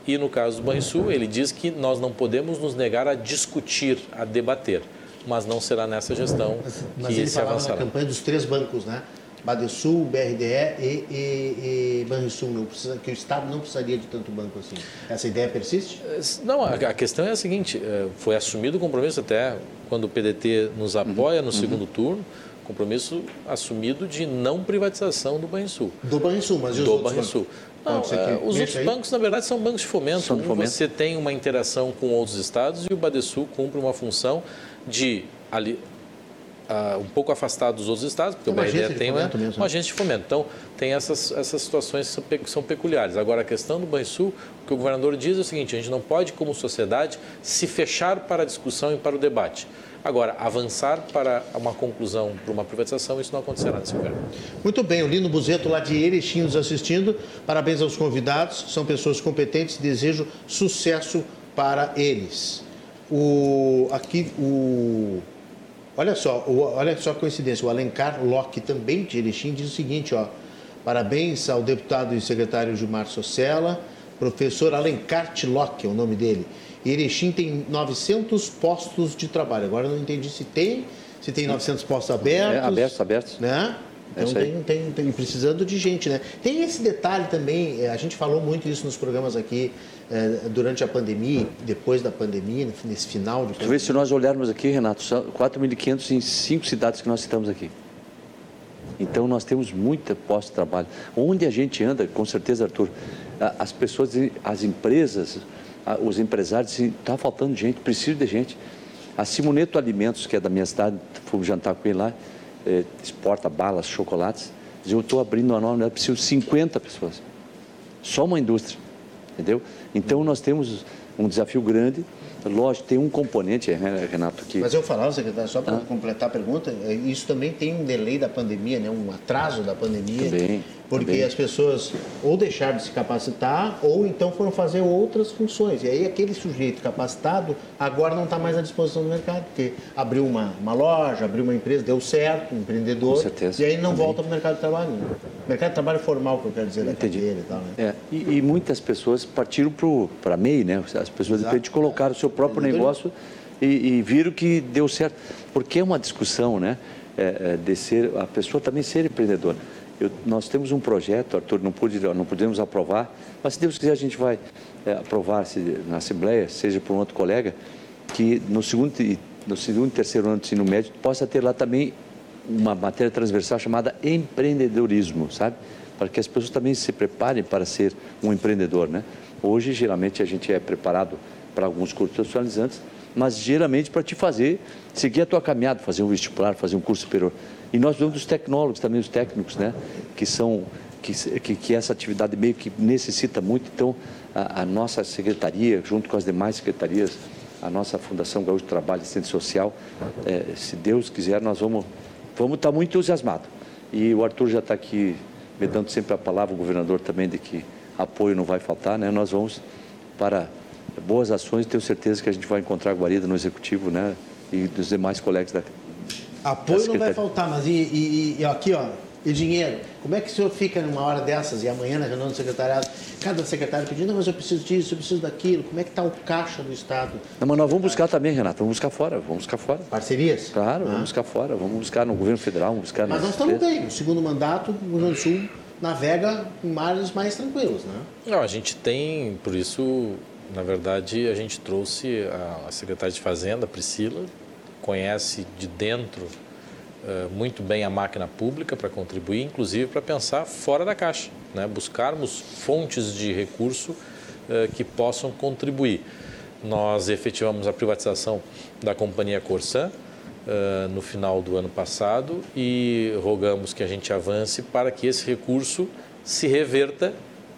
E no caso do Banrisul, ele diz que nós não podemos nos negar a discutir, a debater, mas não será nessa gestão mas, mas que ele se avançará. na campanha dos três bancos, né? Badesul, BRDE e, e, e Banrisul, não precisa, que o Estado não precisaria de tanto banco assim. Essa ideia persiste? Não, a, a questão é a seguinte, é, foi assumido o compromisso até quando o PDT nos apoia uhum. no segundo uhum. turno, compromisso assumido de não privatização do Banrisul. Do Banrisul, mas e os do Banrisul. Não, é, os outros aí? bancos, na verdade, são bancos de fomento. São de fomento. Você tem uma interação com outros estados e o Badesul cumpre uma função de ali, uh, um pouco afastado dos outros estados, porque uma o BRD tem uma, mesmo, uma agência de fomento. Então, tem essas, essas situações que são, peculiares. Agora, a questão do Banrisul, o que o governador diz é o seguinte, a gente não pode, como sociedade, se fechar para a discussão e para o debate. Agora, avançar para uma conclusão, para uma privatização, isso não acontecerá nesse governo. Muito bem, o Lino Buzeto lá de Erechim nos assistindo. Parabéns aos convidados, são pessoas competentes e desejo sucesso para eles. O, aqui, o, olha só, o, olha só a coincidência, o Alencar Locke, também de Erechim, diz o seguinte, ó, parabéns ao deputado e secretário Gilmar Socella, professor Alencar Locke é o nome dele, Erechim tem 900 postos de trabalho. Agora eu não entendi se tem, se tem 900 postos abertos. É, abertos, abertos. Né? É então tem, tem, tem, precisando de gente, né? Tem esse detalhe também, é, a gente falou muito isso nos programas aqui durante a pandemia, depois da pandemia, nesse final de pandemia. Se nós olharmos aqui, Renato, são 4.500 em cinco cidades que nós citamos aqui. Então nós temos muita posse de trabalho. Onde a gente anda, com certeza, Arthur, as pessoas, as empresas, os empresários está faltando gente, preciso de gente. A Simoneto Alimentos, que é da minha cidade, fui jantar com ele lá, é, exporta balas, chocolates, diz, eu estou abrindo uma nova, preciso de 50 pessoas. Só uma indústria, entendeu? Então nós temos um desafio grande Lógico, tem um componente, né, Renato, que... Mas eu falava, secretário, só para ah. completar a pergunta, é, isso também tem um delay da pandemia, né, um atraso da pandemia. Também, porque também. as pessoas ou deixaram de se capacitar ou então foram fazer outras funções. E aí aquele sujeito capacitado agora não está mais à disposição do mercado, porque abriu uma, uma loja, abriu uma empresa, deu certo, um empreendedor. Com certeza. E aí não também. volta para o mercado de trabalho. Mercado de trabalho formal, que eu quero dizer, da Entendi. e tal. Né? É, e, e, muitas pessoas partiram para MEI, né? As pessoas, de repente, colocaram o seu próprio negócio e, e, viram que deu certo. Porque é uma discussão, né? É, é, de ser, a pessoa também ser empreendedora. Eu, nós temos um projeto, Arthur, não, pude, não podemos aprovar, mas se Deus quiser a gente vai é, aprovar se, na Assembleia, seja por um outro colega, que no segundo, no segundo e terceiro ano de ensino médio possa ter lá também uma matéria transversal chamada empreendedorismo, sabe? Para que as pessoas também se preparem para ser um empreendedor, né? Hoje, geralmente, a gente é preparado para alguns cursos profissionalizantes, mas geralmente para te fazer seguir a tua caminhada, fazer um vestibular, fazer um curso superior. E nós vemos os tecnólogos, também os técnicos, né? Que são que, que, essa atividade meio que necessita muito. Então, a, a, nossa secretaria, junto com as demais secretarias, a nossa Fundação Gaúcho de Trabalho e Assistência Social, é, se Deus quiser, nós vamos, vamos estar muito entusiasmados. E o Arthur já está aqui me dando sempre a palavra, o governador também, de que apoio não vai faltar, né? Nós vamos para boas ações, tenho certeza que a gente vai encontrar guarida no Executivo, né? E dos demais colegas da, Apoio não vai faltar, mas e, e, e, aqui, ó, e dinheiro? Como é que o senhor fica numa hora dessas e amanhã na reunião do secretariado, cada secretário pedindo, mas eu preciso disso, eu preciso daquilo, como é que está o caixa do Estado? Não, mas nós vamos buscar também, Renato, vamos buscar fora, vamos buscar fora. Parcerias? Claro, ah. vamos buscar fora, vamos buscar no governo federal, vamos buscar... Mas nós estamos bem, no segundo mandato, o Rio Grande do Sul navega em mares mais tranquilos, né? Não, a gente tem, por isso, na verdade, a gente trouxe a secretária de Fazenda, Priscila, conhece de dentro uh, muito bem a máquina pública para contribuir, inclusive para pensar fora da caixa, né? buscarmos fontes de recurso uh, que possam contribuir. Nós efetivamos a privatização da companhia Corsan uh, no final do ano passado e rogamos que a gente avance para que esse recurso se reverta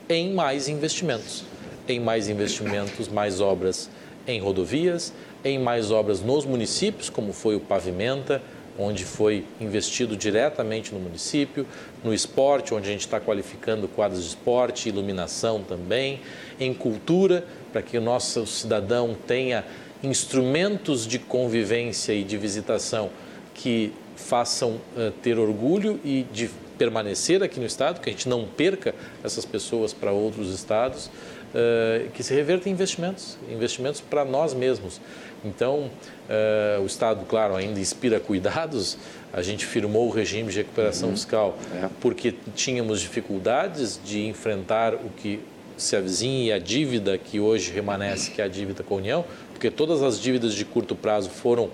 em mais investimentos, em mais investimentos, mais obras em rodovias, em mais obras nos municípios, como foi o Pavimenta, onde foi investido diretamente no município, no esporte, onde a gente está qualificando quadros de esporte, iluminação também, em cultura, para que o nosso cidadão tenha instrumentos de convivência e de visitação que façam uh, ter orgulho e de permanecer aqui no estado, que a gente não perca essas pessoas para outros estados uh, que se reverta em investimentos, investimentos para nós mesmos. Então, uh, o Estado, claro, ainda inspira cuidados. A gente firmou o regime de recuperação uhum. fiscal é. porque tínhamos dificuldades de enfrentar o que se avizinha e a dívida que hoje remanesce, que é a dívida com a União, porque todas as dívidas de curto prazo foram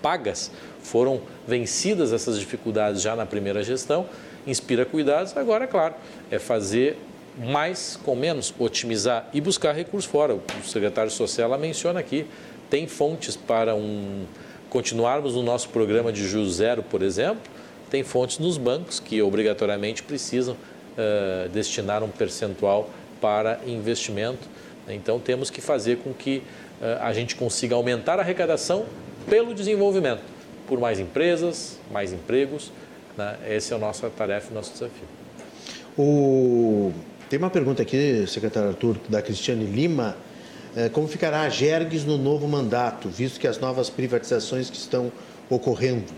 pagas, foram vencidas essas dificuldades já na primeira gestão, inspira cuidados. Agora, é claro, é fazer mais com menos, otimizar e buscar recursos fora. O secretário social menciona aqui, tem fontes para um continuarmos no nosso programa de juros zero, por exemplo, tem fontes nos bancos que obrigatoriamente precisam uh, destinar um percentual para investimento. Então temos que fazer com que uh, a gente consiga aumentar a arrecadação pelo desenvolvimento, por mais empresas, mais empregos. Né? Essa é a nossa tarefa, nosso desafio. O... Tem uma pergunta aqui, secretário Arthur, da Cristiane Lima. É, como ficará a Gergues no novo mandato, visto que as novas privatizações que estão ocorrendo?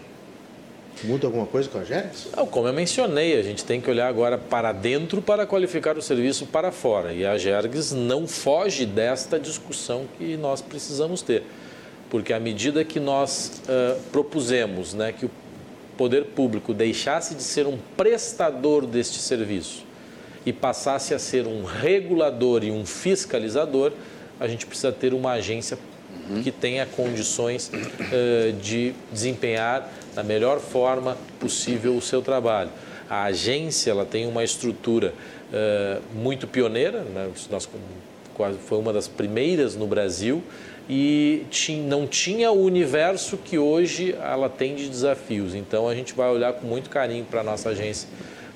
Muda alguma coisa com a Gergues? Não, como eu mencionei, a gente tem que olhar agora para dentro para qualificar o serviço para fora. E a Gergues não foge desta discussão que nós precisamos ter. Porque à medida que nós uh, propusemos né, que o poder público deixasse de ser um prestador deste serviço e passasse a ser um regulador e um fiscalizador, a gente precisa ter uma agência que tenha condições uh, de desempenhar da melhor forma possível o seu trabalho. A agência ela tem uma estrutura uh, muito pioneira, né? Nós, quase, foi uma das primeiras no Brasil e tinha, não tinha o universo que hoje ela tem de desafios. Então a gente vai olhar com muito carinho para a nossa agência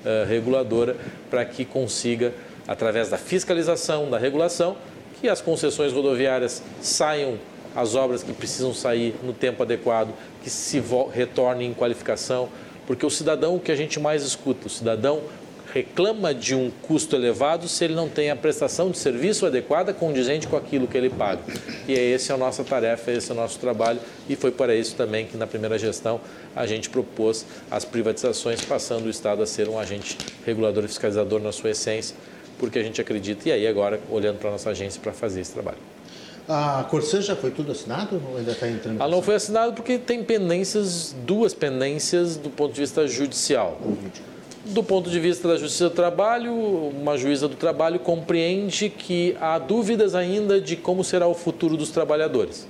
uh, reguladora para que consiga, através da fiscalização, da regulação, que as concessões rodoviárias saiam as obras que precisam sair no tempo adequado, que se retornem em qualificação, porque o cidadão, o que a gente mais escuta, o cidadão reclama de um custo elevado se ele não tem a prestação de serviço adequada condizente com aquilo que ele paga. E é essa é a nossa tarefa, esse é o nosso trabalho e foi para isso também que na primeira gestão a gente propôs as privatizações, passando o Estado a ser um agente regulador e fiscalizador na sua essência, porque a gente acredita, e aí agora olhando para a nossa agência para fazer esse trabalho. A Corsã já foi tudo assinado ou ainda está entrando? Ela não foi assinado porque tem pendências, duas pendências do ponto de vista judicial. Do ponto de vista da Justiça do Trabalho, uma juíza do trabalho compreende que há dúvidas ainda de como será o futuro dos trabalhadores.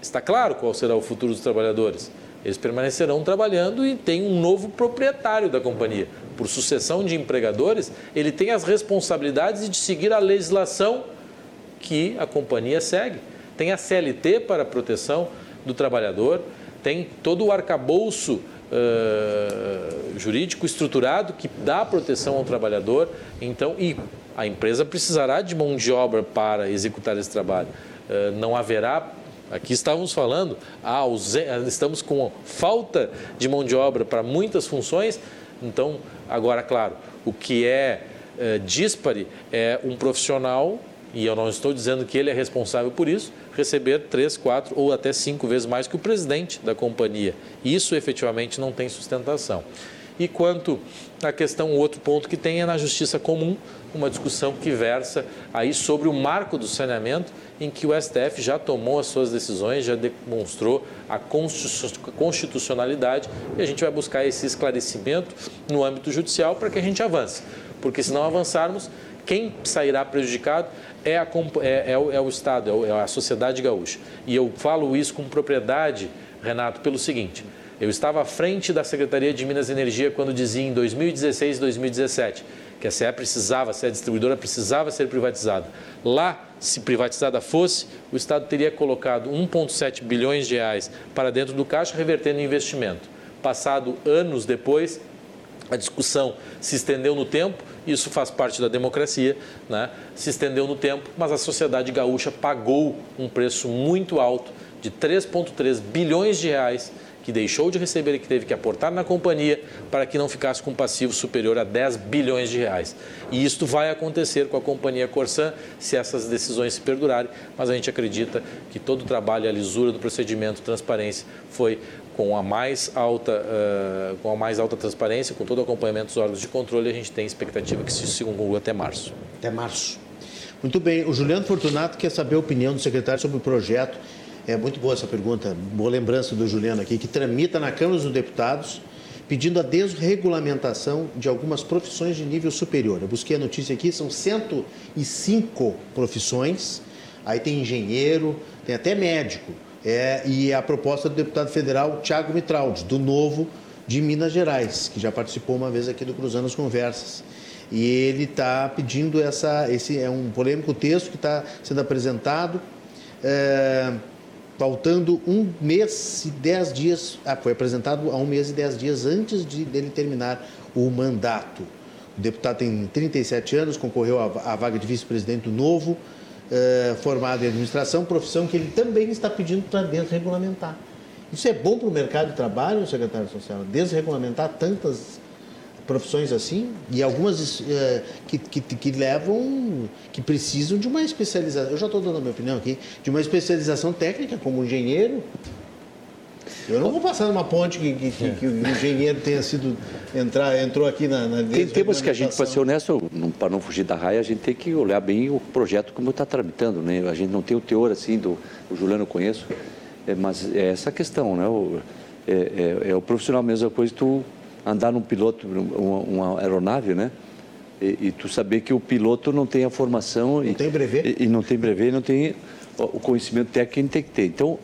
Está claro qual será o futuro dos trabalhadores. Eles permanecerão trabalhando e tem um novo proprietário da companhia. Por sucessão de empregadores, ele tem as responsabilidades de seguir a legislação que a companhia segue. Tem a CLT para a proteção do trabalhador, tem todo o arcabouço uh, jurídico estruturado que dá proteção ao trabalhador. Então, e a empresa precisará de mão de obra para executar esse trabalho. Uh, não haverá Aqui estávamos falando, estamos com falta de mão de obra para muitas funções. Então, agora, claro, o que é, é dispare é um profissional, e eu não estou dizendo que ele é responsável por isso, receber três, quatro ou até cinco vezes mais que o presidente da companhia. Isso efetivamente não tem sustentação. E quanto à questão, outro ponto que tem é na justiça comum, uma discussão que versa aí sobre o marco do saneamento, em que o STF já tomou as suas decisões, já demonstrou a constitucionalidade e a gente vai buscar esse esclarecimento no âmbito judicial para que a gente avance. Porque se não avançarmos, quem sairá prejudicado é, a, é, é, o, é o Estado, é, é a sociedade gaúcha. E eu falo isso com propriedade, Renato, pelo seguinte: eu estava à frente da Secretaria de Minas e Energia quando dizia em 2016 e 2017 que a CE precisava, a CE distribuidora precisava ser privatizada. Lá, se privatizada fosse, o Estado teria colocado 1,7 bilhões de reais para dentro do caixa, revertendo investimento. Passado anos depois, a discussão se estendeu no tempo, isso faz parte da democracia, né? se estendeu no tempo, mas a sociedade gaúcha pagou um preço muito alto de 3,3 bilhões de reais que deixou de receber e que teve que aportar na companhia para que não ficasse com um passivo superior a 10 bilhões de reais. E isto vai acontecer com a companhia Corsan se essas decisões se perdurarem, mas a gente acredita que todo o trabalho a lisura do procedimento, transparência, foi com a mais alta, uh, com a mais alta transparência, com todo o acompanhamento dos órgãos de controle, a gente tem expectativa que isso se conclua até março. Até março. Muito bem. O Juliano Fortunato quer saber a opinião do secretário sobre o projeto. É muito boa essa pergunta, boa lembrança do Juliano aqui, que tramita na Câmara dos Deputados pedindo a desregulamentação de algumas profissões de nível superior. Eu busquei a notícia aqui, são 105 profissões, aí tem engenheiro, tem até médico. É, e a proposta do deputado federal Tiago Mitraldi, do Novo de Minas Gerais, que já participou uma vez aqui do Cruzando as Conversas. E ele está pedindo essa. Esse é um polêmico texto que está sendo apresentado. É, faltando um mês e dez dias, ah, foi apresentado há um mês e dez dias antes de dele terminar o mandato. O deputado tem 37 anos, concorreu à, vaga de vice-presidente do Novo, eh, formado em administração, profissão que ele também está pedindo para desregulamentar. Isso é bom para o mercado de trabalho, secretário social? Desregulamentar tantas profissões assim e algumas é, que, que, que, levam, que precisam de uma especialização. Eu já estou dando a minha opinião aqui, de uma especialização técnica como engenheiro. Eu não vou passar numa ponte que, que, que, que o engenheiro tenha sido entrar, entrou aqui na. na tem temas que a gente, para ser honesto, para não fugir da raia, a gente tem que olhar bem o projeto como está tramitando, né? A gente não tem o teor assim do o Juliano eu conheço, é, mas é essa questão, né? O, é, é, é, o profissional mesma coisa tu andar num piloto, uma, uma aeronave, né? E, e, tu saber que o piloto não tem a formação... Não e, tem brevet? E, e não tem brevet, não tem o conhecimento técnico que a gente tem que ter. Então,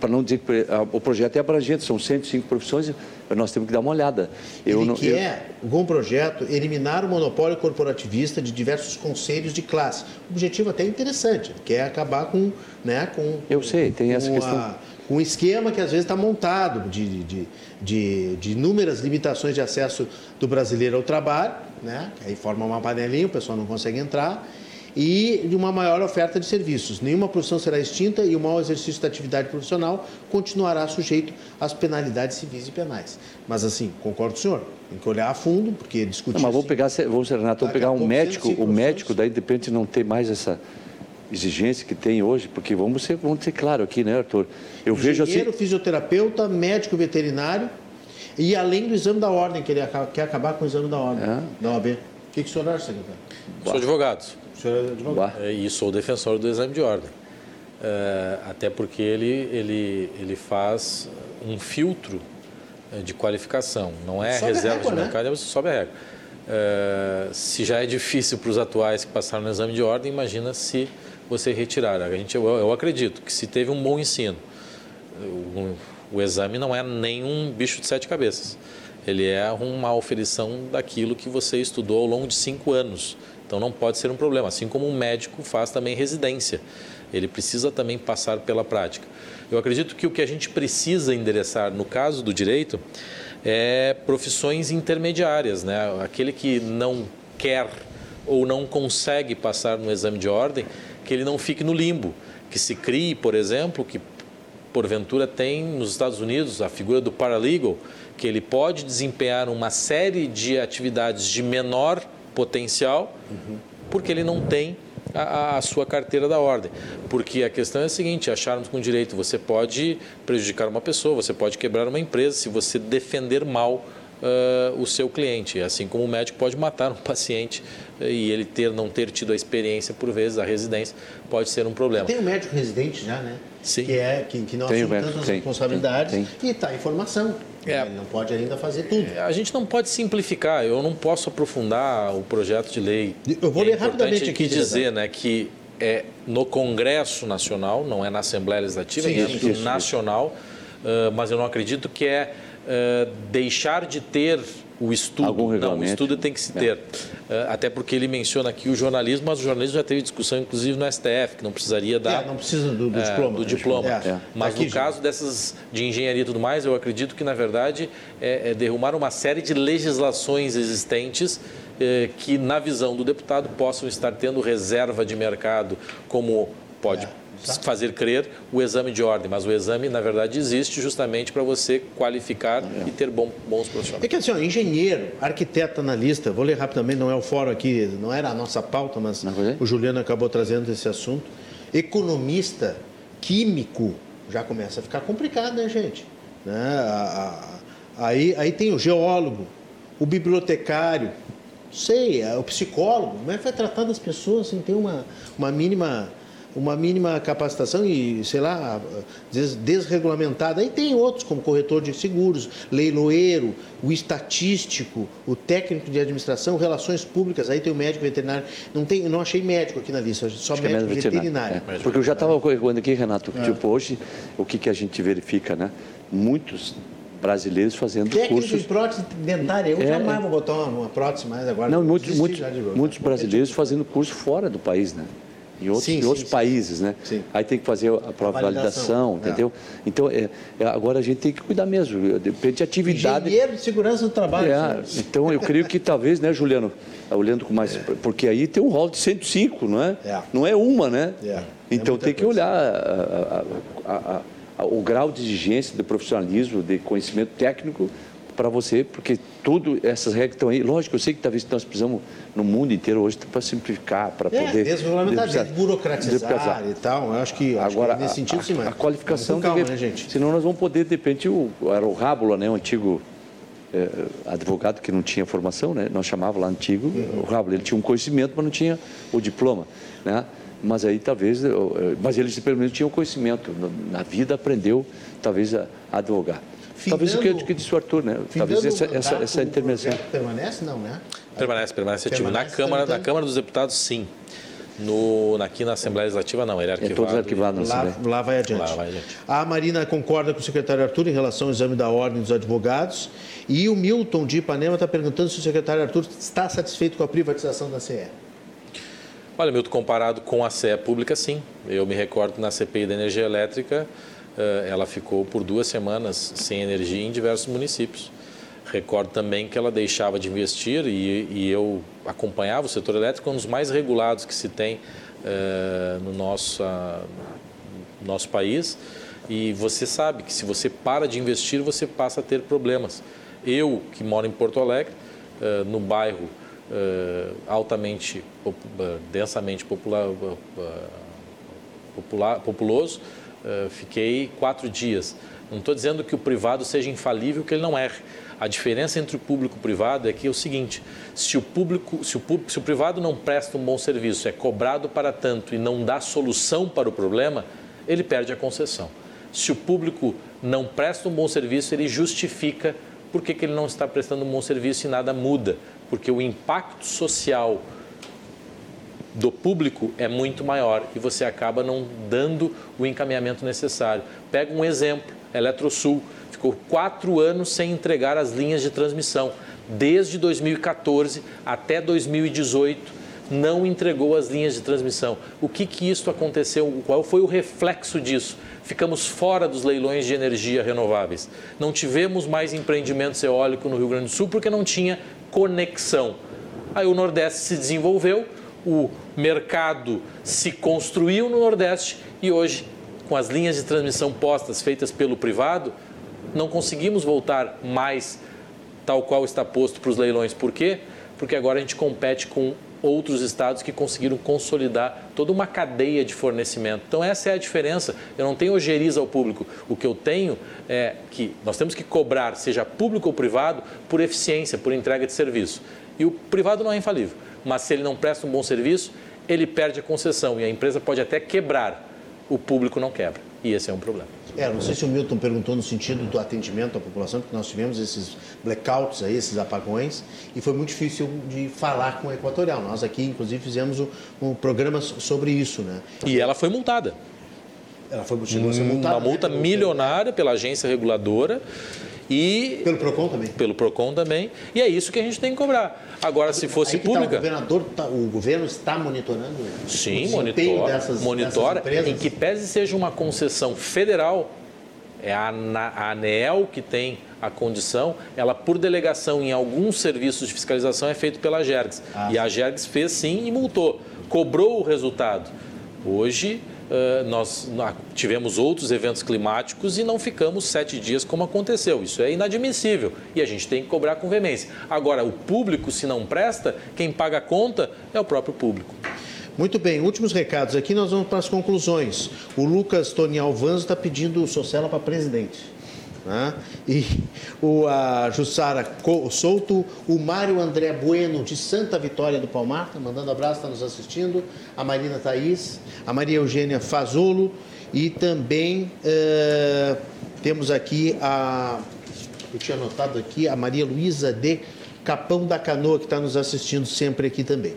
para não dizer que o projeto é abrangente, são 105 profissões, nós temos que dar uma olhada. Eu Ele não, quer, eu... com o projeto, eliminar o monopólio corporativista de diversos conselhos de classe. O objetivo até é interessante, quer acabar com... Né, com eu sei, tem essa questão... A um esquema que às vezes está montado de, de, de, de, inúmeras limitações de acesso do brasileiro ao trabalho, né? aí forma uma panelinha, o pessoal não consegue entrar, e de uma maior oferta de serviços. Nenhuma profissão será extinta e o mau exercício da atividade profissional continuará sujeito às penalidades civis e penais. Mas assim, concordo com o senhor, tem que olhar a fundo, porque discutir... Não, mas vou pegar, vou, Renato, vou pegar um médico, o médico, daí de repente não tem mais essa exigência que tem hoje, porque vamos ser, vamos ser claro aqui, né, Arthur? Eu vejo assim. fisioterapeuta, médico veterinário e além do exame da ordem, que ele quer acabar com o exame da ordem, é. da OAB. O que, que o senhor acha, secretário? Sou advogado. O senhor é advogado. É, e sou defensor do exame de ordem. É, até porque ele, ele, ele faz um filtro é, de qualificação. Não é sobe reserva régua, de mercado, né? sobe a regra. É, se já é difícil para os atuais que passaram no exame de ordem, imagina se você retirar. A gente, eu, eu acredito que se teve um bom ensino, o, o, exame não é nenhum bicho de sete cabeças. Ele é uma oferição daquilo que você estudou ao longo de cinco anos. Então não pode ser um problema. Assim como um médico faz também residência, ele precisa também passar pela prática. Eu acredito que o que a gente precisa endereçar no caso do direito é profissões intermediárias, né? Aquele que não quer ou não consegue passar no exame de ordem, que ele não fique no limbo, que se crie, por exemplo, que porventura tem nos Estados Unidos a figura do paralegal, que ele pode desempenhar uma série de atividades de menor potencial, porque ele não tem a, a, sua carteira da ordem. Porque a questão é a seguinte: acharmos com direito, você pode prejudicar uma pessoa, você pode quebrar uma empresa se você defender mal uh, o seu cliente. Assim como o médico pode matar um (laughs) paciente e ele ter não ter tido a experiência, por vezes, a residência pode ser um problema. Tem um médico residente já, né? Sim. Que, é, que, que não tem assume tantas tem, responsabilidades tem, e está em formação. É. Ele não pode ainda fazer tudo. É, a gente não pode simplificar. Eu não posso aprofundar o projeto de lei. Eu vou é ler rapidamente aqui. dizer né, que é no Congresso Nacional, não é na Assembleia Legislativa, Sim, é isso, isso, nacional, uh, mas eu não acredito que é uh, deixar de ter o estudo. Algum não, o estudo tem que se ter. É. Até porque ele menciona aqui o jornalismo, mas o jornalismo já teve discussão, inclusive, no STF, que não precisaria dar. É, não precisa do, do diploma. do diploma. É. Mas aqui, no caso dessas de engenharia e tudo mais, eu acredito que, na verdade, é, é derrumar uma série de legislações existentes que, na visão do deputado, possam estar tendo reserva de mercado, como pode Tá. Fazer crer o exame de ordem, mas o exame, na verdade, existe justamente para você qualificar é. e ter bom, bons profissionais. É que assim, ó, engenheiro, arquiteto, analista, vou ler rapidamente, não é o fórum aqui, não era a nossa pauta, mas o Juliano acabou trazendo esse assunto. Economista, químico, já começa a ficar complicado, né, gente? Né? Aí, aí tem o geólogo, o bibliotecário, sei, é o psicólogo, como é que vai tratar das pessoas sem ter uma, uma mínima uma mínima capacitação e, sei lá, desregulamentada. Aí tem outros, como corretor de seguros, leiloeiro, o estatístico, o técnico de administração, relações públicas, aí tem o médico veterinário. Não, tem, não achei médico aqui na lista, só Acho médico, é médico veterinário. É. Porque eu já estava correndo aqui, Renato, é. tipo, hoje, o que, que a gente verifica, né? Muitos brasileiros fazendo Técnico cursos... Técnico de prótese dentária, eu é, jamais vou botar uma, uma prótese mais agora. Não, muitos, muitos, muitos brasileiros fazendo curso fora do país, né? Em outros, sim, em outros sim, países, né? Sim. Aí tem que fazer a própria validação, validação é. entendeu? Então, é, é, agora a gente tem que cuidar mesmo, depende de atividade. Engenheiro de segurança do trabalho. É, então, eu creio que talvez, né, Juliano, olhando com mais... Porque aí tem um rol de 105, não é? é. Não é uma, né? É. Então, tem que coisa. olhar a, a, a, o grau de exigência, de profissionalismo, de conhecimento técnico para você, porque tudo, essas regras estão aí. Lógico, eu sei que talvez nós precisamos no mundo inteiro hoje para simplificar, para é, poder. Desregulamentar, desburocratizar e tal. Eu acho que, acho Agora, que nesse sentido, a, sim, a, a qualificação calma, deve, né, gente? Senão nós vamos poder, de repente, o, era o Rábula, né, o antigo é, advogado que não tinha formação, né? Nós chamava lá antigo, uhum. o Rábula, ele tinha um conhecimento, mas não tinha o diploma, né? Mas aí talvez, mas ele pelo menos tinha o conhecimento, na vida aprendeu talvez a advogar. Findando, Talvez o que, que disse o Arthur, né? Talvez essa, essa, essa intervenção. Permanece, não, né? Permanece, permanece ativo. na Câmara, na Câmara dos Deputados, sim. No, aqui na Assembleia Legislativa, não, ele é arquivado. É todos arquivados lá, lá, vai adiante. lá vai adiante. A Marina concorda com o secretário Arthur em relação ao exame da ordem dos advogados. E o Milton de Ipanema está perguntando se o secretário Arthur está satisfeito com a privatização da CE. Olha, Milton, comparado com a CE pública, sim. Eu me recordo na CPI da energia elétrica, ela ficou por duas semanas sem energia em diversos municípios. Recordo também que ela deixava de investir e, e eu acompanhava o setor elétrico, um dos mais regulados que se tem uh, no nosso, uh, nosso país. E você sabe que se você para de investir, você passa a ter problemas. Eu, que moro em Porto Alegre, uh, no bairro altamente, densamente popular, popular, populoso, eh, fiquei quatro dias. Não estou dizendo que o privado seja infalível, que ele não erre. A diferença entre o público e o privado é que é o seguinte: se o público, se o, se o privado não presta um bom serviço, é cobrado para tanto e não dá solução para o problema, ele perde a concessão. Se o público não presta um bom serviço, ele justifica por que, que ele não está prestando um bom serviço e nada muda, porque o impacto social do público é muito maior e você acaba não dando o encaminhamento necessário. Pega um exemplo, Eletrosul ficou quatro anos sem entregar as linhas de transmissão. Desde 2014 até 2018 não entregou as linhas de transmissão. O que que isso aconteceu? Qual foi o reflexo disso? Ficamos fora dos leilões de energia renováveis. Não tivemos mais empreendimentos eólicos no Rio Grande do Sul porque não tinha conexão. Aí o Nordeste se desenvolveu, o mercado se construiu no Nordeste e hoje, com as linhas de transmissão postas feitas pelo privado, não conseguimos voltar mais tal qual está posto para os leilões. Por quê? Porque agora a gente compete com outros estados que conseguiram consolidar toda uma cadeia de fornecimento. Então essa é a diferença. Eu não tenho ojeriza ao público. O que eu tenho é que nós temos que cobrar, seja público ou privado, por eficiência, por entrega de serviço. E o privado não é infalível mas se ele não presta um bom serviço, ele perde a concessão e a empresa pode até quebrar. O público não quebra. E esse é um problema. É, não sei se o Milton perguntou no sentido do atendimento à população, porque nós tivemos esses blackouts aí, esses apagões, e foi muito difícil de falar com a Equatorial. Nós aqui, inclusive, fizemos um, programa sobre isso, né? E ela foi multada. Ela foi chegou a ser multada. Uma multa né? milionária pela agência reguladora e pelo Procon também. Pelo Procon também. E é isso que a gente tem que cobrar. Agora, se fosse pública. Tá, o governador, tá, o governo está monitorando. Sim, monitora. Dessas, monitora. Dessas em que pese seja uma concessão federal, é a, a ANEEL que tem a condição, ela por delegação em alguns serviços de fiscalização é feito pela Gergs. Ah, e a Gergs fez sim e multou, cobrou o resultado. Hoje nós tivemos outros eventos climáticos e não ficamos sete dias como aconteceu. Isso é inadmissível e a gente tem que cobrar com veemência. Agora, o público, se não presta, quem paga a conta é o próprio público. Muito bem, últimos recados aqui, nós vamos para as conclusões. O Lucas Tony Alvanzo está pedindo o Socela para presidente. Né? E o, a Jussara Souto, o Mário André Bueno, de Santa Vitória do Palmar, tá mandando abraço, está nos assistindo, a Marina Thaís, a Maria Eugênia Fazolo e também uh, temos aqui a, eu tinha anotado aqui, a Maria Luísa de Capão da Canoa, que está nos assistindo sempre aqui também.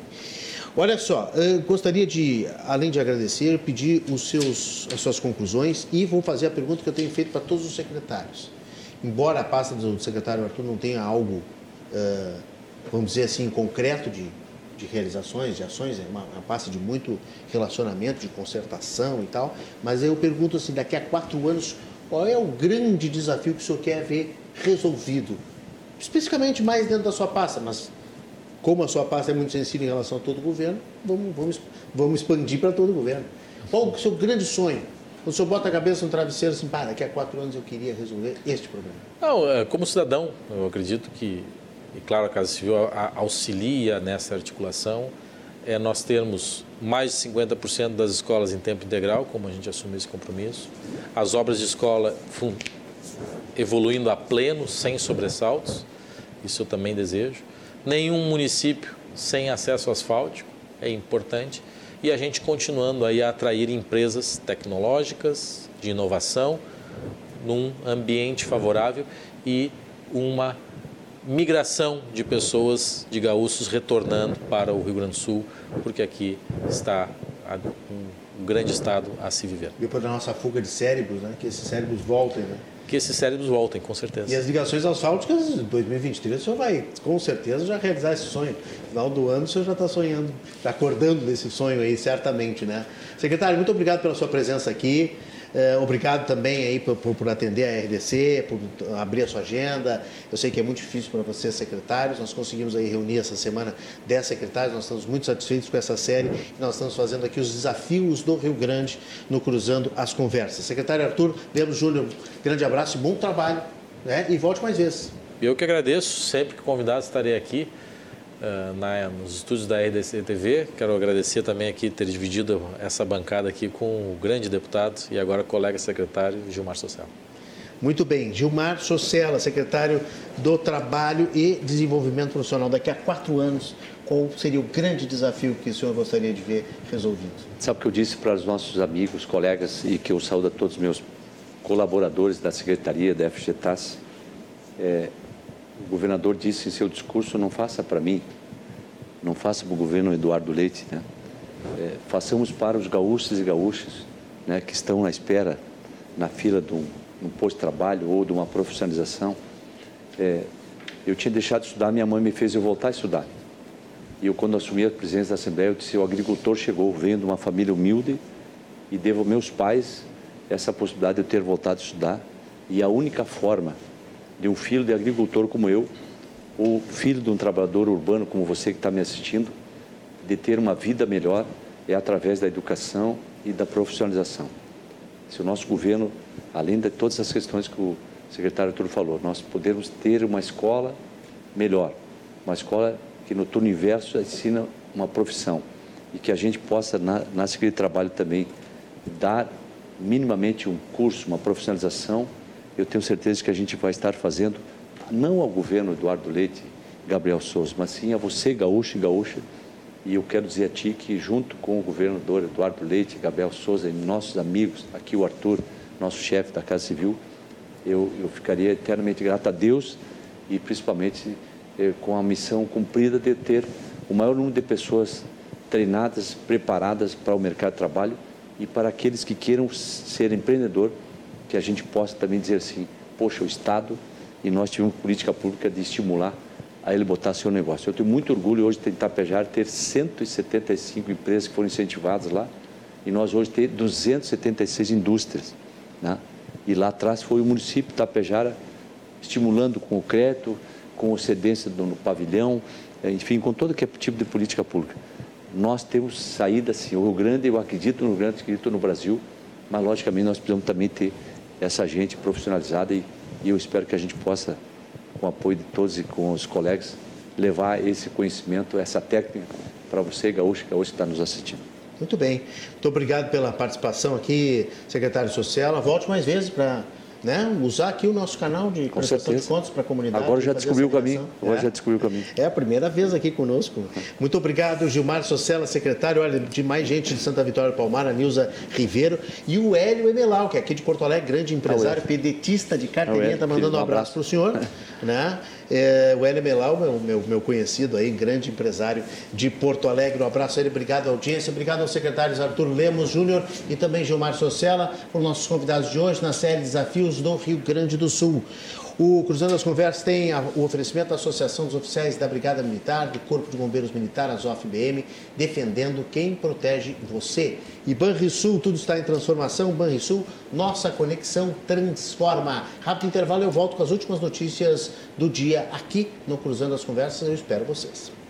Olha só, gostaria de, além de agradecer, pedir os seus, as suas conclusões e vou fazer a pergunta que eu tenho feito para todos os secretários. Embora a pasta do secretário Arthur não tenha algo, vamos dizer assim, concreto de, de realizações, de ações, é uma, uma pasta de muito relacionamento, de concertação e tal, mas eu pergunto assim, daqui a quatro anos, qual é o grande desafio que o senhor quer ver resolvido? Especificamente mais dentro da sua pasta, mas como a sua pasta é muito sensível em relação a todo o governo, vamos, vamos, vamos expandir para todo o governo. Qual o seu grande sonho? O senhor bota a cabeça no travesseiro assim, para, daqui a quatro anos eu queria resolver este problema. Não, é, como cidadão, eu acredito que, e claro, a Casa Civil auxilia nessa articulação, é nós termos mais de 50% das escolas em tempo integral, como a gente assumiu esse compromisso, as obras de escola evoluindo a pleno, sem sobressaltos, isso eu também desejo nenhum município sem acesso asfáltico, é importante, e a gente continuando aí a atrair empresas tecnológicas, de inovação, num ambiente favorável e uma migração de pessoas, de gaúchos, retornando para o Rio Grande do Sul, porque aqui está um grande estado a se viver. E para a nossa fuga de cérebros, né? que esses cérebros voltem, né? Que esses cérebros voltem, com certeza. E as ligações asfálticas, em 2023, o senhor vai, com certeza, já realizar esse sonho. Final do ano, o senhor já está sonhando, está acordando desse sonho aí, certamente, né? Secretário, muito obrigado pela sua presença aqui. É, obrigado também aí por, por, por, atender a RDC, por abrir a sua agenda. Eu sei que é muito difícil para vocês, secretários. Nós conseguimos aí reunir essa semana 10 secretários. Nós estamos muito satisfeitos com essa série. Nós estamos fazendo aqui os desafios do Rio Grande no Cruzando as Conversas. Secretário Arthur, Belo Júnior, grande abraço e bom trabalho. Né? E volte mais vezes. Eu que agradeço. Sempre que convidado estarei aqui. Uh, na, nos estúdios da RDC TV. Quero agradecer também aqui ter dividido essa bancada aqui com o grande deputado e agora colega secretário Gilmar Social. Muito bem, Gilmar Socella, secretário do Trabalho e Desenvolvimento Profissional. Daqui a quatro anos, qual seria o grande desafio que o senhor gostaria de ver resolvido? Sabe o que eu disse para os nossos amigos, colegas e que eu saúdo a todos os meus colaboradores da Secretaria da FGTAS? É, o governador disse em seu discurso: não faça para mim, não faça para o governo Eduardo Leite, né? É, façamos para os gaúchos e gaúchas né, que estão na espera, na fila de um, um posto de trabalho ou de uma profissionalização. É, eu tinha deixado de estudar, minha mãe me fez eu voltar a estudar. E eu, quando assumi a presidência da Assembleia, eu disse: o agricultor chegou, venho de uma família humilde e devo aos meus pais essa possibilidade de eu ter voltado a estudar. E a única forma de um filho de agricultor como eu, ou filho de um trabalhador urbano como você que está me assistindo, de ter uma vida melhor é através da educação e da profissionalização. Se o nosso governo, além de todas as questões que o secretário Arthur falou, nós podemos ter uma escola melhor, uma escola que no turno inverso ensina uma profissão e que a gente possa, na, na Secretaria de Trabalho também, dar minimamente um curso, uma profissionalização eu tenho certeza que a gente vai estar fazendo, não ao governo Eduardo Leite, Gabriel Souza, mas sim a você, gaúcho e gaúcha. E eu quero dizer a ti que, junto com o governador Eduardo Leite, Gabriel Souza e nossos amigos, aqui o Arthur, nosso chefe da Casa Civil, eu, eu ficaria eternamente grato a Deus e principalmente eh, com a missão cumprida de ter o maior número de pessoas treinadas, preparadas para o mercado de trabalho e para aqueles que queiram ser empreendedor que a gente possa também dizer assim, poxa, o Estado e nós tivemos política pública de estimular a ele botar seu negócio. Eu tenho muito orgulho hoje de Itapejara ter 175 empresas que foram incentivadas lá e nós hoje ter 276 indústrias. Né? E lá atrás foi o município de Itapejara estimulando com o crédito, com cedência no pavilhão, enfim, com todo é tipo de política pública. Nós temos saída, sim. O Rio Grande, eu acredito no Rio Grande, acredito no Brasil, mas logicamente nós precisamos também ter essa gente profissionalizada e, e eu espero que a gente possa, com o apoio de todos e com os colegas, levar esse conhecimento, essa técnica para você, gaúcho, que hoje está nos assistindo. Muito bem. Muito obrigado pela participação aqui, secretário Social. Volte mais vezes para né, usar aqui o nosso canal de Com prestação de contas para a comunidade. Agora já descobriu o caminho. Agora é. já descobriu o caminho. É a primeira vez aqui conosco. Muito obrigado, Gilmar Socella, secretário olha, de mais gente de Santa Vitória do Palmar, a Nilza Ribeiro, e o Hélio Emelau, que é aqui de Porto Alegre, grande empresário, pedetista de carteirinha, está mandando um abraço para o senhor. (laughs) né? É, o Hélio Melau, meu, meu, meu, conhecido aí, grande empresário de Porto Alegre. Um abraço a ele, obrigado à audiência, obrigado aos secretários Arthur Lemos Júnior e também Gilmar Socella, os nossos convidados de hoje na série Desafios do Rio Grande do Sul. O Cruzando as Conversas tem o oferecimento da Associação dos Oficiais da Brigada Militar, do Corpo de Bombeiros Militar, a ZOF-BM, defendendo quem protege você. E Banrisul, tudo está em transformação. Banrisul, nossa conexão transforma. Rápido intervalo, eu volto com as últimas notícias do dia aqui no Cruzando as Conversas. Eu espero vocês.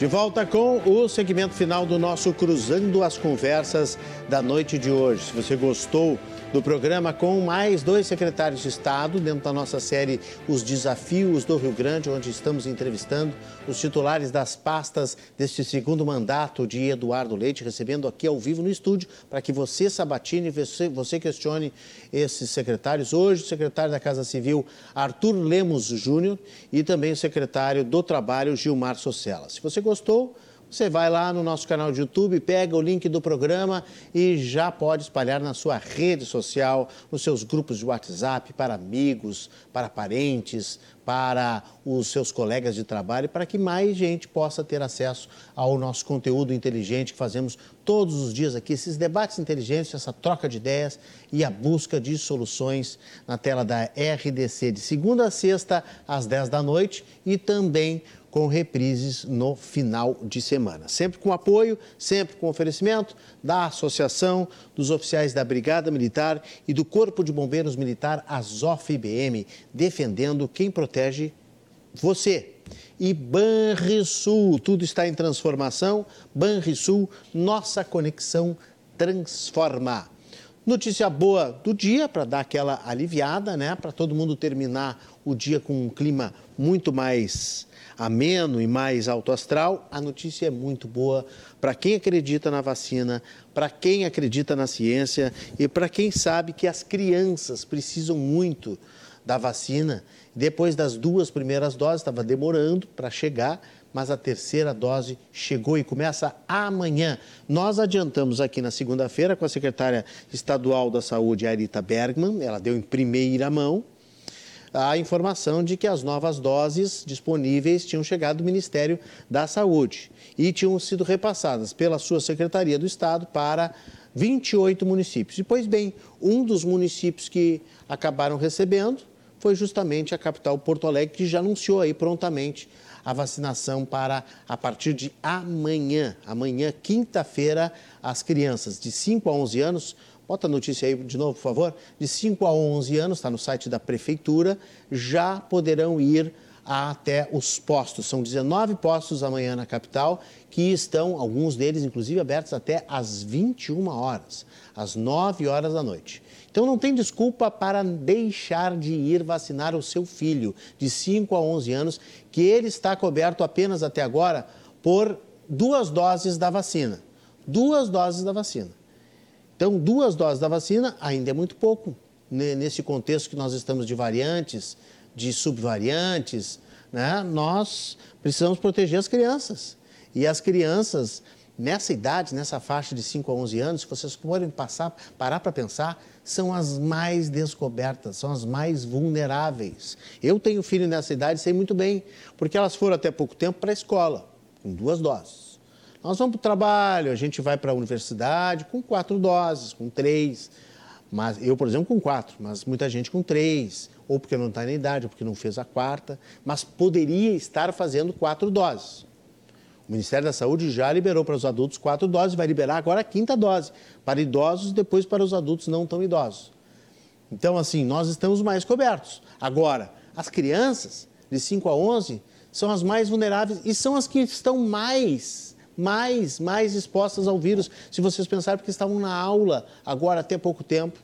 De volta com o segmento final do nosso Cruzando as Conversas da noite de hoje. Se você gostou do programa com mais dois secretários de Estado, dentro da nossa série Os Desafios do Rio Grande, onde estamos entrevistando os titulares das pastas deste segundo mandato de Eduardo Leite, recebendo aqui ao vivo no estúdio, para que você, Sabatini, você, você questione esses secretários. Hoje, o secretário da Casa Civil, Arthur Lemos Júnior, e também o secretário do Trabalho, Gilmar Socella. Se você gostou, você vai lá no nosso canal de YouTube, pega o link do programa e já pode espalhar na sua rede social, nos seus grupos de WhatsApp, para amigos, para parentes, para os seus colegas de trabalho, para que mais gente possa ter acesso ao nosso conteúdo inteligente que fazemos todos os dias aqui, esses debates inteligentes, essa troca de ideias e a busca de soluções na tela da RDC de segunda a sexta às 10 da noite e também com reprises no final de semana. Sempre com apoio, sempre com oferecimento da Associação dos Oficiais da Brigada Militar e do Corpo de Bombeiros Militar, AZOF-IBM, defendendo quem protege você. E Banrisul, tudo está em transformação. Banrisul, nossa conexão transforma. Notícia boa do dia para dar aquela aliviada, né? Para todo mundo terminar o dia com um clima muito mais ameno e mais alto astral, a notícia é muito boa para quem acredita na vacina, para quem acredita na ciência e para quem sabe que as crianças precisam muito da vacina. Depois das duas primeiras doses, estava demorando para chegar, mas a terceira dose chegou e começa amanhã. Nós adiantamos aqui na segunda-feira com a secretária estadual da Saúde, Arita Bergman, ela deu em primeira mão a informação de que as novas doses disponíveis tinham chegado do Ministério da Saúde e tinham sido repassadas pela sua Secretaria do Estado para 28 municípios. E, pois bem, um dos municípios que acabaram recebendo foi justamente a capital Porto Alegre, que já anunciou aí prontamente a vacinação para a partir de amanhã. Amanhã, quinta-feira, as crianças de 5 a 11 anos Bota a notícia aí de novo, por favor. De 5 a 11 anos, está no site da Prefeitura, já poderão ir até os postos. São 19 postos amanhã na capital, que estão, alguns deles, inclusive, abertos até às 21 horas, às 9 horas da noite. Então não tem desculpa para deixar de ir vacinar o seu filho de 5 a 11 anos, que ele está coberto apenas até agora por duas doses da vacina. Duas doses da vacina. Então, duas doses da vacina ainda é muito pouco. Nesse contexto que nós estamos de variantes, de subvariantes, né? nós precisamos proteger as crianças. E as crianças, nessa idade, nessa faixa de 5 a 11 anos, se vocês forem passar, parar para pensar, são as mais descobertas, são as mais vulneráveis. Eu tenho filho nessa idade, sei muito bem, porque elas foram até pouco tempo para a escola, com duas doses. Nós vamos para o trabalho, a gente vai para a universidade com quatro doses, com três. Mas eu, por exemplo, com quatro, mas muita gente com três, ou porque não está na idade, ou porque não fez a quarta, mas poderia estar fazendo quatro doses. O Ministério da Saúde já liberou para os adultos quatro doses, vai liberar agora a quinta dose para idosos, depois para os adultos não tão idosos. Então, assim, nós estamos mais cobertos. Agora, as crianças de 5 a 11 são as mais vulneráveis e são as que estão mais mais, mais expostas ao vírus, se vocês pensarem, porque estavam na aula agora até pouco tempo.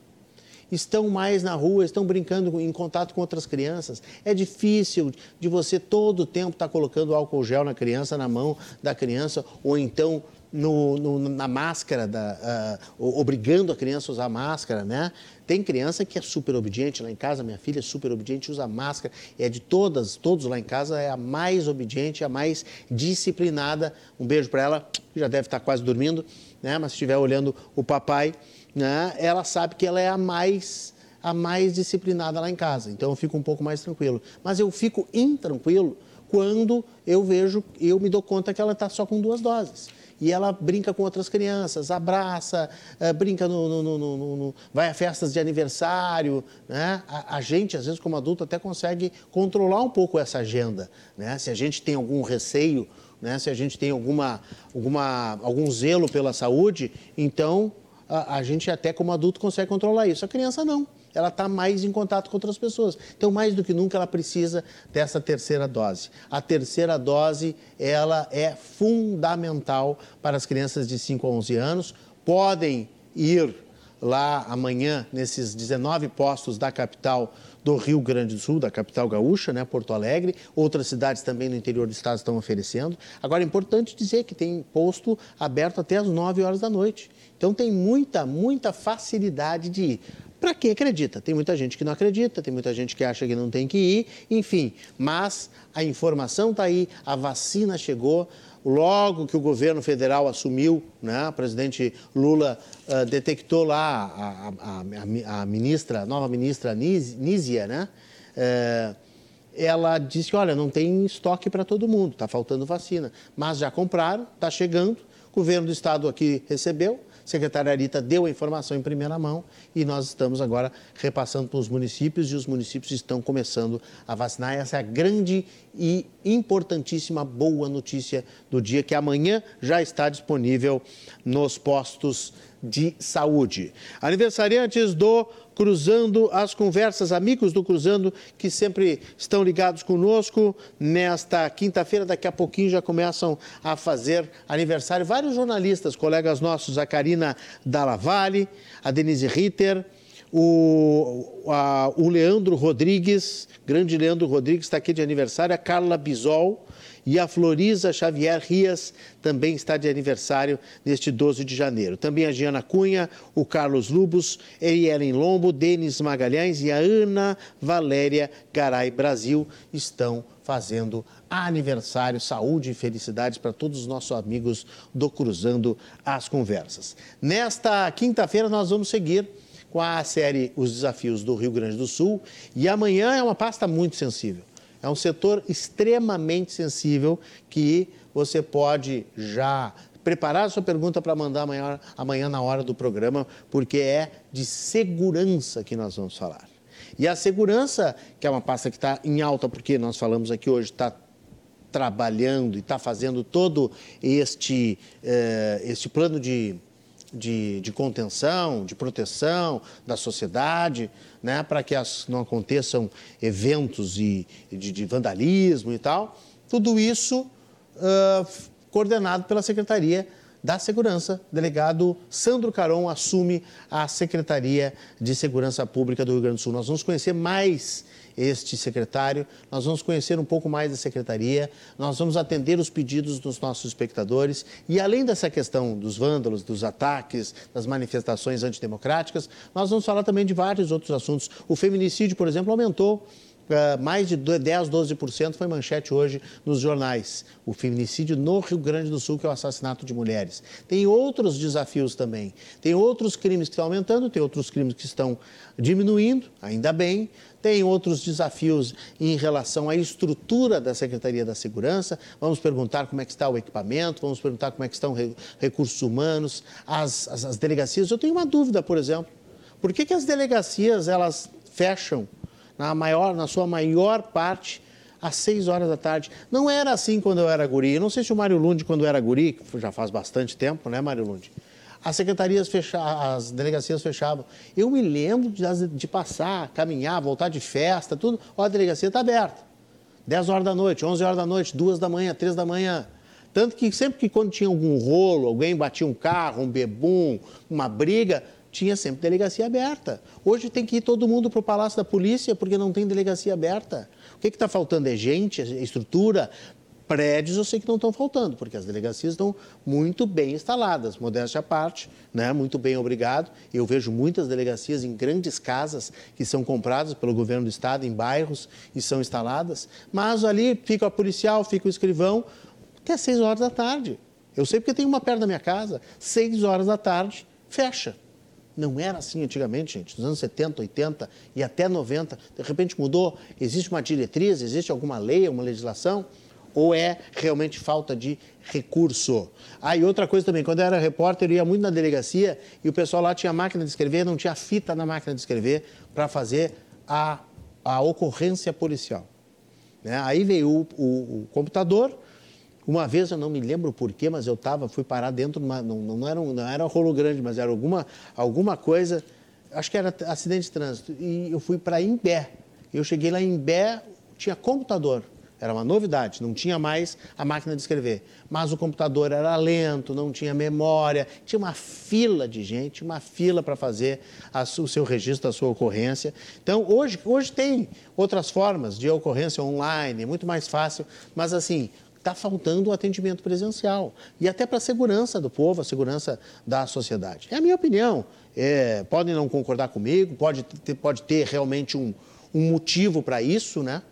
estão mais na rua, estão brincando em contato com outras crianças. É difícil de você todo o tempo estar tá colocando álcool gel na criança, na mão da criança, ou então no, no, na máscara, da, uh, obrigando a criança a usar máscara, né? Tem criança que é super obediente lá em casa, minha filha é super obediente, usa máscara, é de todas, todos lá em casa, é a mais obediente, a mais disciplinada. Um beijo para ela, que já deve estar quase dormindo, né? Mas se estiver olhando o papai, né? Ela sabe que ela é a mais a mais disciplinada lá em casa. Então eu fico um pouco mais tranquilo. Mas eu fico intranquilo quando eu vejo, eu me dou conta que ela está só com duas doses e ela brinca com outras crianças, abraça, uh, brinca no, no, no, no, vai a festas de aniversário, né? A, a, gente, às vezes, como adulto, até consegue controlar um pouco essa agenda, né? Se a gente tem algum receio, né? Se a gente tem alguma, alguma, algum zelo pela saúde, então a, a gente até como adulto consegue controlar isso. A criança não ela está mais em contato com outras pessoas. Então, mais do que nunca, ela precisa dessa terceira dose. A terceira dose, ela é fundamental para as crianças de 5 a 11 anos. Podem ir lá amanhã, nesses 19 postos da capital do Rio Grande do Sul, da capital gaúcha, né, Porto Alegre. Outras cidades também no interior do estado estão oferecendo. Agora, é importante dizer que tem posto aberto até as 9 horas da noite. Então, tem muita, muita facilidade de ir para quem acredita. Tem muita gente que não acredita, tem muita gente que acha que não tem que ir, enfim. Mas a informação está aí, a vacina chegou. Logo que o governo federal assumiu, né, o presidente Lula uh, detectou lá a, a, a, ministra, a nova ministra Nízia, né? Uh, ela disse: olha, não tem estoque para todo mundo, está faltando vacina. Mas já compraram, está chegando. O governo do estado aqui recebeu, secretária Arita deu a informação em primeira mão e nós estamos agora repassando para os municípios e os municípios estão começando a vacinar. Essa é a grande e importantíssima boa notícia do dia, que amanhã já está disponível nos postos de saúde. Aniversariantes do Cruzando as Conversas, amigos do Cruzando que sempre estão ligados conosco. Nesta quinta-feira, daqui a pouquinho, já começam a fazer aniversário vários jornalistas, colegas nossos, a Karina Dallavalle, a Denise Ritter, o, a, o Leandro Rodrigues, grande Leandro Rodrigues está aqui de aniversário, a Carla Bisol, e a Florisa Xavier Rias também está de aniversário neste 12 de janeiro. Também a Giana Cunha, o Carlos Lubos, Erielen Lombo, Denis Magalhães e a Ana Valéria Garay Brasil estão fazendo aniversário, saúde e felicidades para todos os nossos amigos do Cruzando as Conversas. Nesta quinta-feira nós vamos seguir com a série Os Desafios do Rio Grande do Sul e amanhã é uma pasta muito sensível. É um setor extremamente sensível que você pode já preparar sua pergunta para mandar amanhã, amanhã na hora do programa, porque é de segurança que nós vamos falar. E a segurança, que é uma pasta que está em alta, porque nós falamos aqui hoje, está trabalhando e está fazendo todo este, eh, este plano de de, de contenção, de proteção da sociedade, né, para que as, não aconteçam eventos de, de, de vandalismo e tal. Tudo isso uh, coordenado pela Secretaria da Segurança. Delegado Sandro Caron assume a Secretaria de Segurança Pública do Rio Grande do Sul. Nós vamos conhecer mais este secretário. Nós vamos conhecer um pouco mais da secretaria, nós vamos atender os pedidos dos nossos espectadores e, além dessa questão dos vândalos, dos ataques, das manifestações antidemocráticas, nós vamos falar também de vários outros assuntos. O feminicídio, por exemplo, aumentou mais de 10, 12% foi manchete hoje nos jornais. O feminicídio no Rio Grande do Sul, que é o assassinato de mulheres. Tem outros desafios também. Tem outros crimes que estão aumentando, tem outros crimes que estão diminuindo, ainda bem. Tem outros desafios em relação à estrutura da Secretaria da Segurança. Vamos perguntar como é que está o equipamento, vamos perguntar como é que estão recursos humanos, as, as, as delegacias. Eu tenho uma dúvida, por exemplo. Por que, que as delegacias elas fecham na, maior, na sua maior parte às 6 horas da tarde. Não era assim quando eu era guri. Eu não sei se o Mário Lund, quando era guri, que já faz bastante tempo, né, Mário Lund? as secretarias fechavam, as delegacias fechavam. Eu me lembro de, de, passar, caminhar, voltar de festa, tudo. Ó, a delegacia está aberta. 10 horas da noite, 11 horas da noite, 2 da manhã, 3 da manhã. Tanto que sempre que quando tinha algum rolo, alguém batia um carro, um bebum, uma briga, tinha sempre delegacia aberta. Hoje tem que ir todo mundo para o Palácio da Polícia porque não tem delegacia aberta. O que está faltando é gente, é estrutura, Prédios eu sei que não estão faltando, porque as delegacias estão muito bem instaladas, modéstia à parte, né? muito bem, obrigado. Eu vejo muitas delegacias em grandes casas que são compradas pelo governo do estado, em bairros, e são instaladas, mas ali fica o policial, fica o escrivão, até seis horas da tarde. Eu sei porque tem uma perto da minha casa, seis horas da tarde, fecha. Não era assim antigamente, gente, nos anos 70, 80 e até 90. De repente mudou, existe uma diretriz, existe alguma lei, uma legislação ou é realmente falta de recurso? Ah, e outra coisa também, quando eu era repórter, eu ia muito na delegacia e o pessoal lá tinha máquina de escrever, não tinha fita na máquina de escrever para fazer a, a ocorrência policial. Né? Aí veio o, o, o, computador. Uma vez, eu não me lembro porquê, mas eu tava, fui parar dentro, de uma, não, não, era um, não era um rolo grande, mas era alguma, alguma coisa, acho que era acidente de trânsito, e eu fui para Imbé. Eu cheguei lá em Imbé, tinha computador. Era uma novidade, não tinha mais a máquina de escrever. Mas o computador era lento, não tinha memória, tinha uma fila de gente, uma fila para fazer a, o seu registro, a sua ocorrência. Então, hoje, hoje tem outras formas de ocorrência online, é muito mais fácil, mas assim, está faltando o atendimento presencial. E até para a segurança do povo, a segurança da sociedade. É a minha opinião. É, podem não concordar comigo, pode ter, pode ter realmente um, um motivo para isso, né?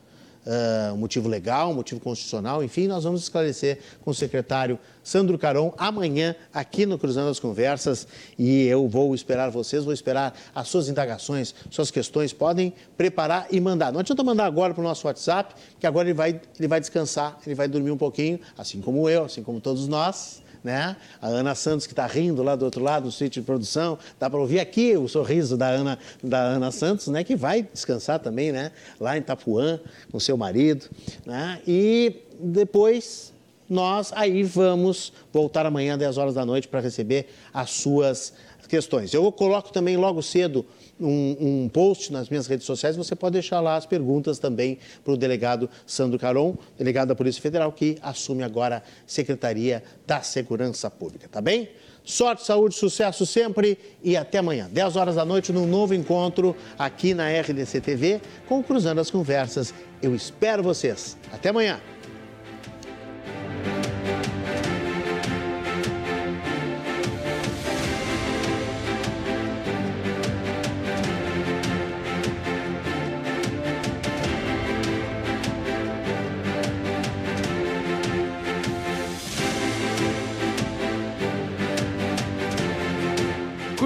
Uh, um motivo legal, um motivo constitucional, enfim, nós vamos esclarecer com o secretário Sandro Caron amanhã aqui no Cruzando as Conversas e eu vou esperar vocês, vou esperar as suas indagações, suas questões, podem preparar e mandar. Não adianta mandar agora para o nosso WhatsApp, que agora ele vai, ele vai descansar, ele vai dormir um pouquinho, assim como eu, assim como todos nós né? A Ana Santos que está rindo lá do outro lado do sítio de produção, dá para ouvir aqui o sorriso da Ana, da Ana Santos, né? Que vai descansar também, né? Lá em Itapuã com seu marido, né? E depois nós aí vamos voltar amanhã às 10 horas da noite para receber as suas questões. Eu coloco também logo cedo um, um, post nas minhas redes sociais, você pode deixar lá as perguntas também para o delegado Sandro Caron, delegado da Polícia Federal, que assume agora a Secretaria da Segurança Pública, tá bem? Sorte, saúde, sucesso sempre e até amanhã, 10 horas da noite, num novo encontro aqui na RDC TV com Cruzando as Conversas. Eu espero vocês. Até amanhã.